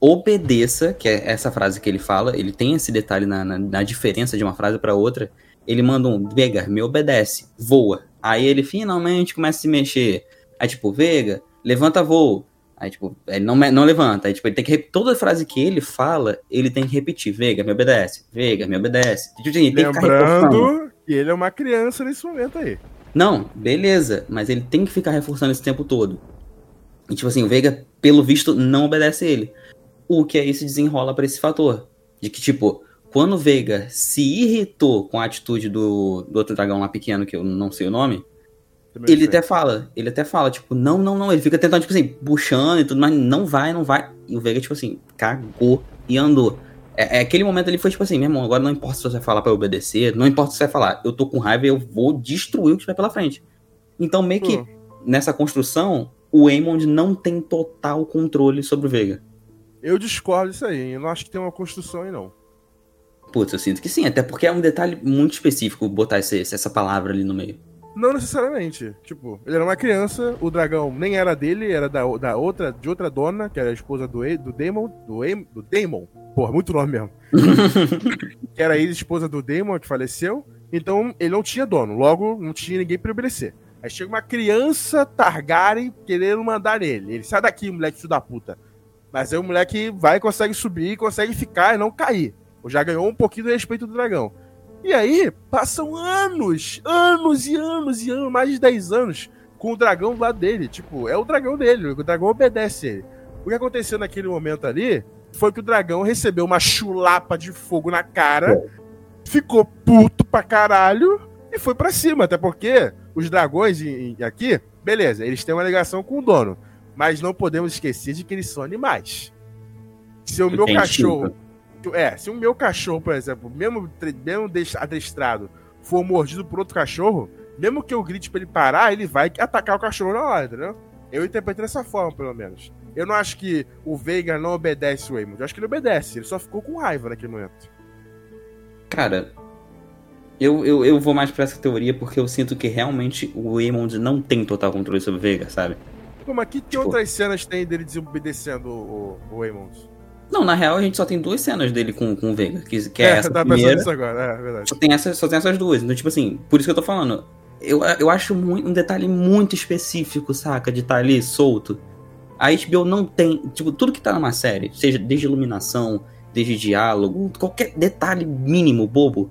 obedeça, que é essa frase que ele fala, ele tem esse detalhe na, na, na diferença de uma frase pra outra. Ele manda um, Veiga, me obedece, voa. Aí ele finalmente começa a se mexer. Aí tipo, Veiga, levanta voo. Aí tipo, ele não, não levanta. Aí tipo, ele tem que toda frase que ele fala, ele tem que repetir, Veiga, me obedece, Veiga, me obedece. Tipo, assim, ele tem que. Lembrando que ele é uma criança nesse momento aí. Não, beleza, mas ele tem que ficar reforçando esse tempo todo. E tipo assim, o Veiga, pelo visto, não obedece ele. O que aí se desenrola pra esse fator. De que, tipo, quando o Veiga se irritou com a atitude do, do outro dragão lá pequeno, que eu não sei o nome, ele até fala, ele até fala, tipo, não, não, não. Ele fica tentando, tipo assim, puxando e tudo, mas não vai, não vai. E o Veiga, tipo assim, cagou e andou. É, é aquele momento ali foi tipo assim, meu irmão, agora não importa se você vai falar pra eu obedecer, não importa se você vai falar, eu tô com raiva e eu vou destruir o que tiver pela frente. Então, meio que Hum. nessa construção, o Aemond não tem total controle sobre o Veiga. Eu discordo disso aí, hein? eu não acho que tem uma construção aí, não. Putz, eu sinto que sim, até porque é um detalhe muito específico botar esse- essa palavra ali no meio. Não necessariamente. Tipo, ele era uma criança, o dragão nem era dele, era da, da outra, de outra dona, que era a esposa do, E- do Daemon, do, do Daemon. Porra, muito nome mesmo. (laughs) que era a ex-esposa do Daemon, que faleceu. Então, ele não tinha dono, logo não tinha ninguém pra obedecer. Aí chega uma criança Targaryen querendo mandar nele. Ele sai daqui, moleque filho da puta. Mas aí o moleque vai, consegue subir, consegue ficar e não cair. Ou já ganhou um pouquinho do respeito do dragão. E aí, passam anos, anos e anos e anos, mais de 10 anos, com o dragão do lado dele. Tipo, é o dragão dele, o dragão obedece ele. O que aconteceu naquele momento ali foi que o dragão recebeu uma chulapa de fogo na cara, ficou puto pra caralho e foi pra cima. Até porque os dragões em- em- aqui, beleza, eles têm uma ligação com o dono. Mas não podemos esquecer de que eles são animais. Se o meu cachorro. É, se o meu cachorro, por exemplo, mesmo, mesmo des- adestrado, for mordido por outro cachorro, mesmo que eu grite pra ele parar, ele vai atacar o cachorro na hora, entendeu? Eu interpreto dessa forma, pelo menos. Eu não acho que o Veiga não obedece o Aemond. Eu acho que ele obedece. Ele só ficou com raiva naquele momento. Cara, eu, eu, eu vou mais pra essa teoria porque eu sinto que realmente o Aemond não tem total controle sobre o Veiga, sabe? Pô, mas que, que Tipo- outras cenas tem dele desobedecendo o, o, o? Não, na real a gente só tem duas cenas dele com, com o Veiga, que, que é, essa tá primeira. nisso agora, é verdade. Só tem, essas, só tem essas duas. Então, tipo assim, por isso que eu tô falando. Eu, eu acho muito, um detalhe muito específico, saca? De estar ali solto. A HBO não tem. Tipo, tudo que tá numa série, seja desde iluminação, desde diálogo, qualquer detalhe mínimo, bobo,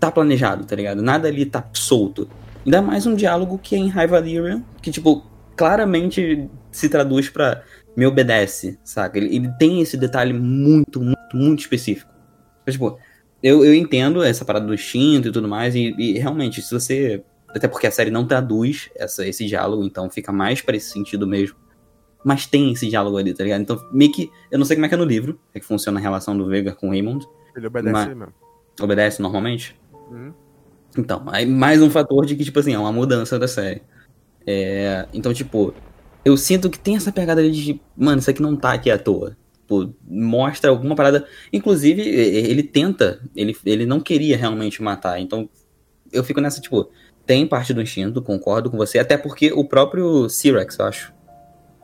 tá planejado, tá ligado? Nada ali tá solto. Ainda mais um diálogo que é em High Valyrian, que, tipo, claramente se traduz pra me obedece, saca? Ele, ele tem esse detalhe muito, muito, muito específico. Mas, tipo, eu, eu entendo essa parada do instinto e tudo mais, e, e realmente, se você. Até porque a série não traduz essa, esse diálogo, então fica mais pra esse sentido mesmo. Mas tem esse diálogo ali, tá ligado? Então, meio que. Eu não sei como é que é no livro, é que funciona a relação do Veiga com o Raymond. Ele obedece Mas- mesmo. Obedece normalmente. Uhum. Então, aí mais um fator de que, tipo assim, é uma mudança da série. É, então, tipo, eu sinto que tem essa pegada ali de, mano, isso aqui não tá aqui à toa. Tipo, mostra alguma parada. Inclusive, ele tenta, ele, ele não queria realmente matar. Então, eu fico nessa, tipo, tem parte do instinto, concordo com você, até porque o próprio Cyrex, eu acho.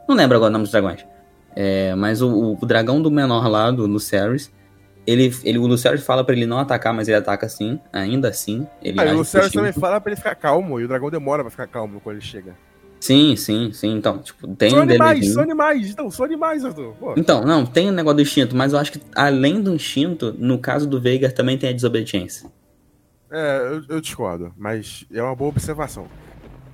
Não lembro agora o nome dos dragões. É, mas o, o dragão do menor lá, do Lucerys, ele, ele, o Lucerys fala pra ele não atacar, mas ele ataca sim, ainda assim. Ele age o instinto. também fala pra ele ficar calmo, e o dragão demora pra ficar calmo quando ele chega. Sim, sim, sim. Então, tipo, tem são um animais, são animais, então, são animais, Arthur. Pô. Então, não, tem o negócio do instinto, mas eu acho que além do instinto, no caso do Veigar também tem a desobediência. É, eu, eu discordo, mas é uma boa observação.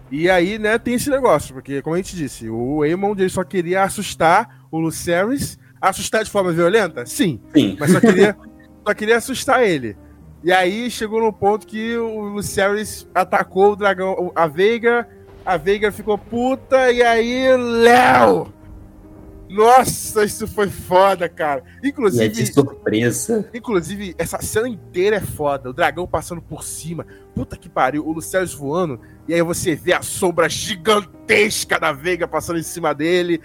E aí, né, tem esse negócio, porque, como a gente disse, o ele só queria assustar o Lucerys. Assustar de forma violenta? Sim. Sim. Mas só queria, (laughs) só queria assustar ele. E aí chegou no ponto que o Lucerys atacou o dragão, a Veiga, a Veiga ficou puta, e aí, Léo! Nossa, isso foi foda, cara. E é Inclusive, de surpresa. inclusive, essa cena inteira é foda. O dragão passando por cima. Puta que pariu. O Lucerys voando. E aí você vê a sombra gigantesca da Veiga passando em cima dele.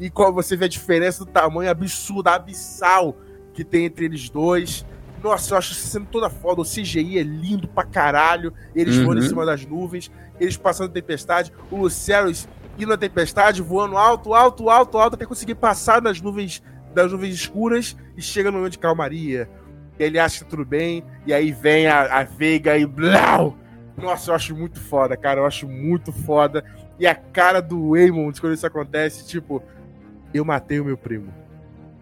E você vê a diferença do tamanho absurdo, abissal que tem entre eles dois. Nossa, eu acho essa cena toda foda. O CGI é lindo pra caralho. Eles Uhum. voando em cima das nuvens. Eles passando tempestade. O Lucerys indo na tempestade, voando alto, alto, alto, alto, até conseguir passar nas nuvens, das nuvens escuras e chega no momento de calmaria. Ele acha que tá tudo bem, e aí vem a, a Veiga e blau! Nossa, eu acho muito foda, cara. Eu acho muito foda. E a cara do Waymond quando isso acontece, tipo, eu matei o meu primo.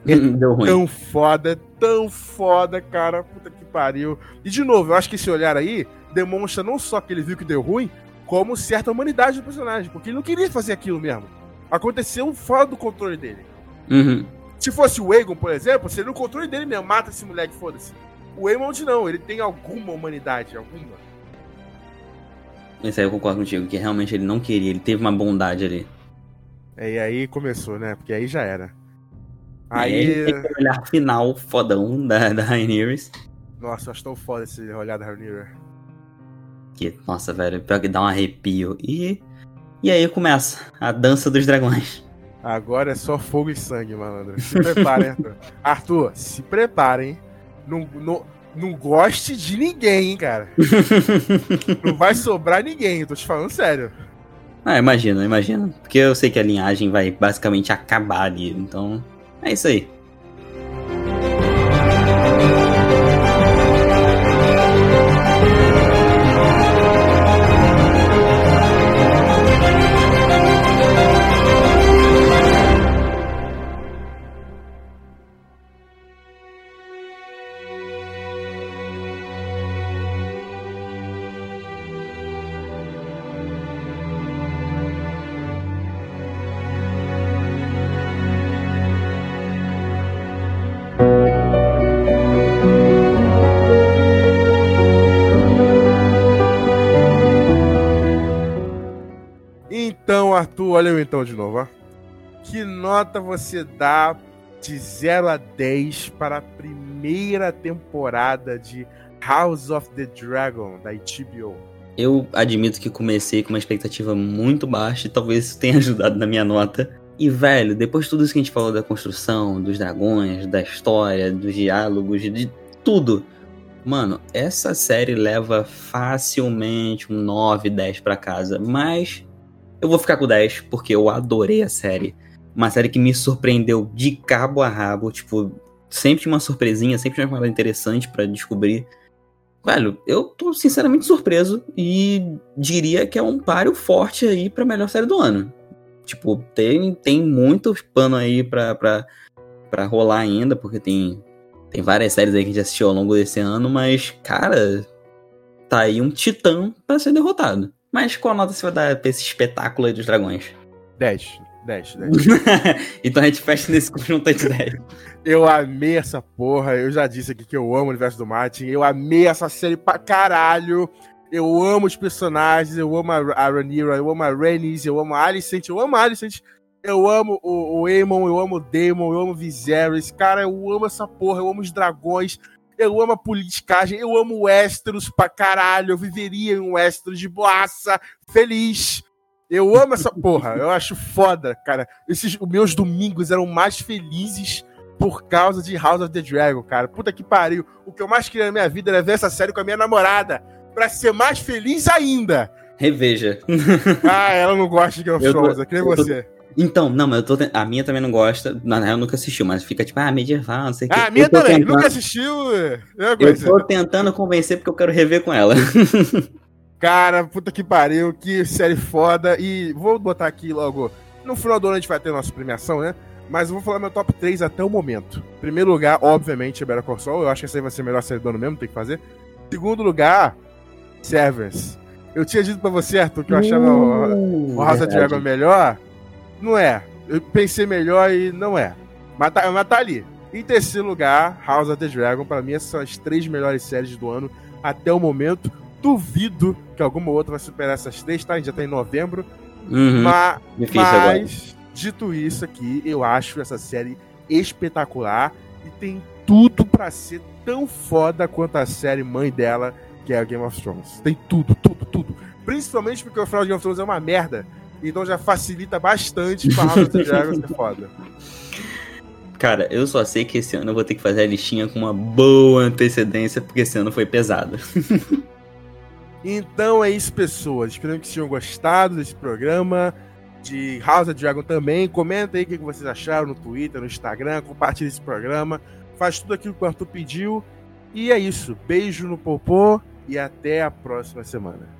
Deu ruim. Tão foda, tão foda, cara. Puta que pariu. E de novo, eu acho que esse olhar aí demonstra não só que ele viu que deu ruim, como certa humanidade do personagem. Porque ele não queria fazer aquilo mesmo. Aconteceu fora do controle dele. Uhum. Se fosse o Egon, por exemplo, seria no controle dele mesmo. Mata esse moleque, foda-se. O Eamond não, ele tem alguma humanidade, alguma. Esse aí eu concordo contigo, que realmente ele não queria, ele teve uma bondade ali. É, e aí começou, né? Porque aí já era. Aí tem que olhar final fodão da, da Rhaenyra. Nossa, eu acho tão foda esse olhar da Rhaenyra. Que, nossa, velho, pior que dá um arrepio. E, e aí começa a dança dos dragões. Agora é só fogo e sangue, malandro. Se preparem, Arthur. (laughs) Arthur, se preparem. Não, não, não goste de ninguém, hein, cara. (laughs) Não vai sobrar ninguém, eu tô te falando sério. ah, imagina, imagina. Porque eu sei que a linhagem vai basicamente acabar ali. Então, é isso aí. Então de novo, ó. Que nota você dá de 0 a 10 para a primeira temporada de House of the Dragon, da HBO? Eu admito que comecei com uma expectativa muito baixa e talvez isso tenha (laughs) ajudado na minha nota. E, velho, depois de tudo isso que a gente falou da construção, dos dragões, da história, dos diálogos, de tudo. Mano, essa série leva facilmente um 9, 10 pra casa. Mas eu vou ficar com 10 porque eu adorei a série. Uma série que me surpreendeu de cabo a rabo. Tipo, sempre tinha uma surpresinha, sempre tinha uma parada interessante pra descobrir. Velho, eu tô sinceramente surpreso e diria que é um páreo forte aí pra melhor série do ano. Tipo, tem, tem muito pano aí pra, pra, pra rolar ainda, porque tem, tem várias séries aí que a gente assistiu ao longo desse ano, mas, cara, tá aí um titã pra ser derrotado. Mas qual nota você vai dar pra esse espetáculo aí dos dragões? 10. 10, 10. então a gente fecha nesse conjunto de 10. Eu amei essa porra. Eu já disse aqui que eu amo o universo do Martin. Eu amei essa série pra caralho. Eu amo os personagens. Eu amo a, a Rhaenyra. Eu amo a Rhaenys. Eu amo a Alicent. Eu amo a Alicent. Eu amo o, o Aemon. Eu amo o Daemon. Eu amo o Viserys. Cara, eu amo essa porra. Eu amo os dragões. Eu amo a politicagem. Eu amo Westeros pra caralho. Eu viveria em um Westeros de boaça. Feliz. Eu amo essa porra. Eu acho foda, cara. Esses, os meus domingos eram mais felizes por causa de House of the Dragon, cara. Puta que pariu. O que eu mais queria na minha vida era ver essa série com a minha namorada. Pra ser mais feliz ainda. Reveja. Ah, ela não gosta de Game of tô- Thrones, é que nem eu tô- você. Então, não, mas eu tô. te- A minha também não gosta. Na real, nunca assistiu, mas fica tipo, ah, medieval, não sei o que. Ah, a minha também. tentando- Nunca assistiu. é Eu tô tentando convencer porque eu quero rever com ela. (laughs) Cara, puta que pariu, que série foda. E vou botar aqui logo. No final do ano a gente vai ter nossa premiação, né? Mas eu vou falar meu top 3 até o momento. Primeiro lugar, obviamente, é Better Call Saul. Eu acho que essa aí vai ser a melhor série do ano mesmo, tem que fazer. Segundo lugar, Severance. Eu tinha dito pra você, Arthur, que eu achava o, o House of Dragon melhor. Não é. Eu pensei melhor e não é. Mas tá, mas tá ali. Em terceiro lugar, House of the Dragon. Pra mim, essas são as três melhores séries do ano até o momento. Duvido que alguma outra vai superar essas três, tá? A gente já tá em novembro. Uhum. Mas, mas dito isso aqui, eu acho essa série espetacular e tem tudo pra ser tão foda quanto a série mãe dela, que é a Game of Thrones. Tem tudo, tudo, tudo. Principalmente porque o final de Game of Thrones é uma merda. Então já facilita bastante pra House of the Dragon ser foda. Cara, eu só sei que esse ano eu vou ter que fazer a listinha com uma boa antecedência, porque esse ano foi pesado. (laughs) Então é isso, pessoas. Espero que tenham gostado desse programa. De House of Dragon também. Comenta aí o que vocês acharam no Twitter, no Instagram. Compartilhe esse programa. Faz tudo aquilo que o Arthur pediu. E é isso. Beijo no popô e até a próxima semana.